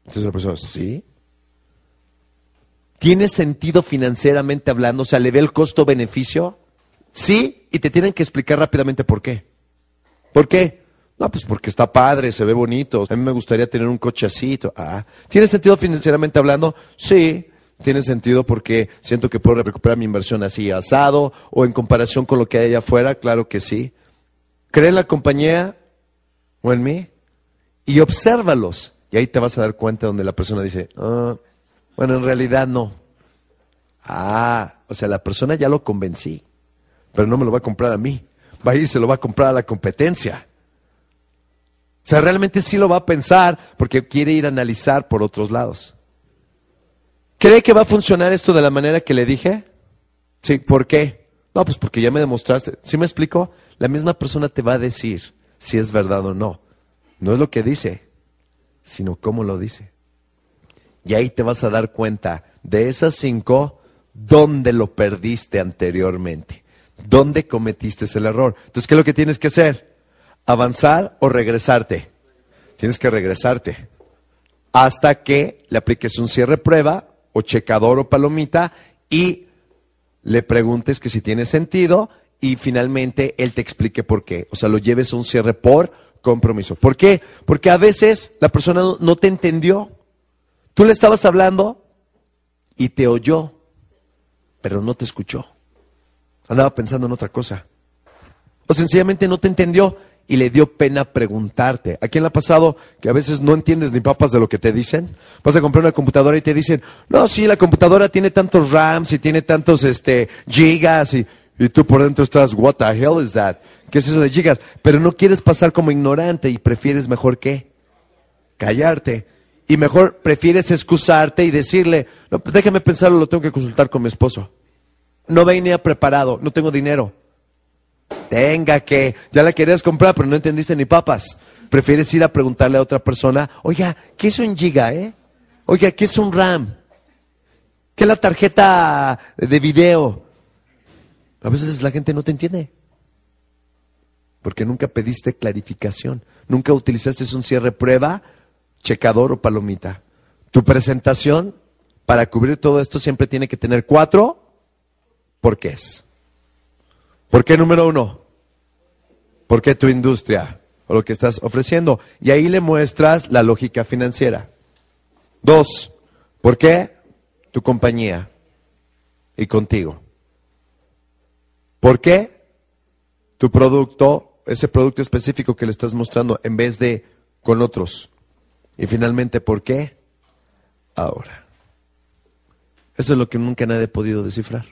Entonces la persona, sí. ¿Tiene sentido financieramente hablando? O sea, ¿le ve el costo-beneficio? Sí, y te tienen que explicar rápidamente por qué. ¿Por qué? No, pues porque está padre, se ve bonito. A mí me gustaría tener un cochecito. Ah, ¿tiene sentido financieramente hablando? Sí. Tiene sentido porque siento que puedo recuperar mi inversión así asado o en comparación con lo que hay allá afuera, claro que sí. Cree en la compañía o en mí y obsérvalos. Y ahí te vas a dar cuenta donde la persona dice, ah, bueno, en realidad no. Ah, o sea, la persona ya lo convencí, pero no me lo va a comprar a mí. Va a ir y se lo va a comprar a la competencia. O sea, realmente sí lo va a pensar porque quiere ir a analizar por otros lados. ¿Cree que va a funcionar esto de la manera que le dije? Sí, ¿por qué? No, pues porque ya me demostraste. ¿Sí me explico? La misma persona te va a decir si es verdad o no. No es lo que dice, sino cómo lo dice. Y ahí te vas a dar cuenta de esas cinco, dónde lo perdiste anteriormente, dónde cometiste el error. Entonces, ¿qué es lo que tienes que hacer? ¿Avanzar o regresarte? Tienes que regresarte hasta que le apliques un cierre prueba o checador o palomita y le preguntes que si tiene sentido y finalmente él te explique por qué. O sea, lo lleves a un cierre por compromiso. ¿Por qué? Porque a veces la persona no te entendió. Tú le estabas hablando y te oyó, pero no te escuchó. Andaba pensando en otra cosa. O sencillamente no te entendió y le dio pena preguntarte. ¿A quién le ha pasado que a veces no entiendes ni papas de lo que te dicen? Vas a comprar una computadora y te dicen, no, sí, la computadora tiene tantos RAMs y tiene tantos este, gigas y, y tú por dentro estás, what the hell is that? ¿Qué es eso de gigas? Pero no quieres pasar como ignorante y prefieres mejor que callarte y mejor prefieres excusarte y decirle, no, pues déjame pensarlo, lo tengo que consultar con mi esposo. No venía preparado, no tengo dinero. Tenga que, ya la querías comprar, pero no entendiste ni papas. Prefieres ir a preguntarle a otra persona, oiga, ¿qué es un giga, eh? Oiga, ¿qué es un RAM? ¿Qué es la tarjeta de video? A veces la gente no te entiende. Porque nunca pediste clarificación. Nunca utilizaste un cierre prueba checador o palomita. Tu presentación para cubrir todo esto siempre tiene que tener cuatro porqués. ¿Por qué número uno? ¿Por qué tu industria o lo que estás ofreciendo? Y ahí le muestras la lógica financiera. Dos, ¿por qué tu compañía y contigo? ¿Por qué tu producto, ese producto específico que le estás mostrando, en vez de con otros? Y finalmente, ¿por qué? Ahora. Eso es lo que nunca nadie ha podido descifrar.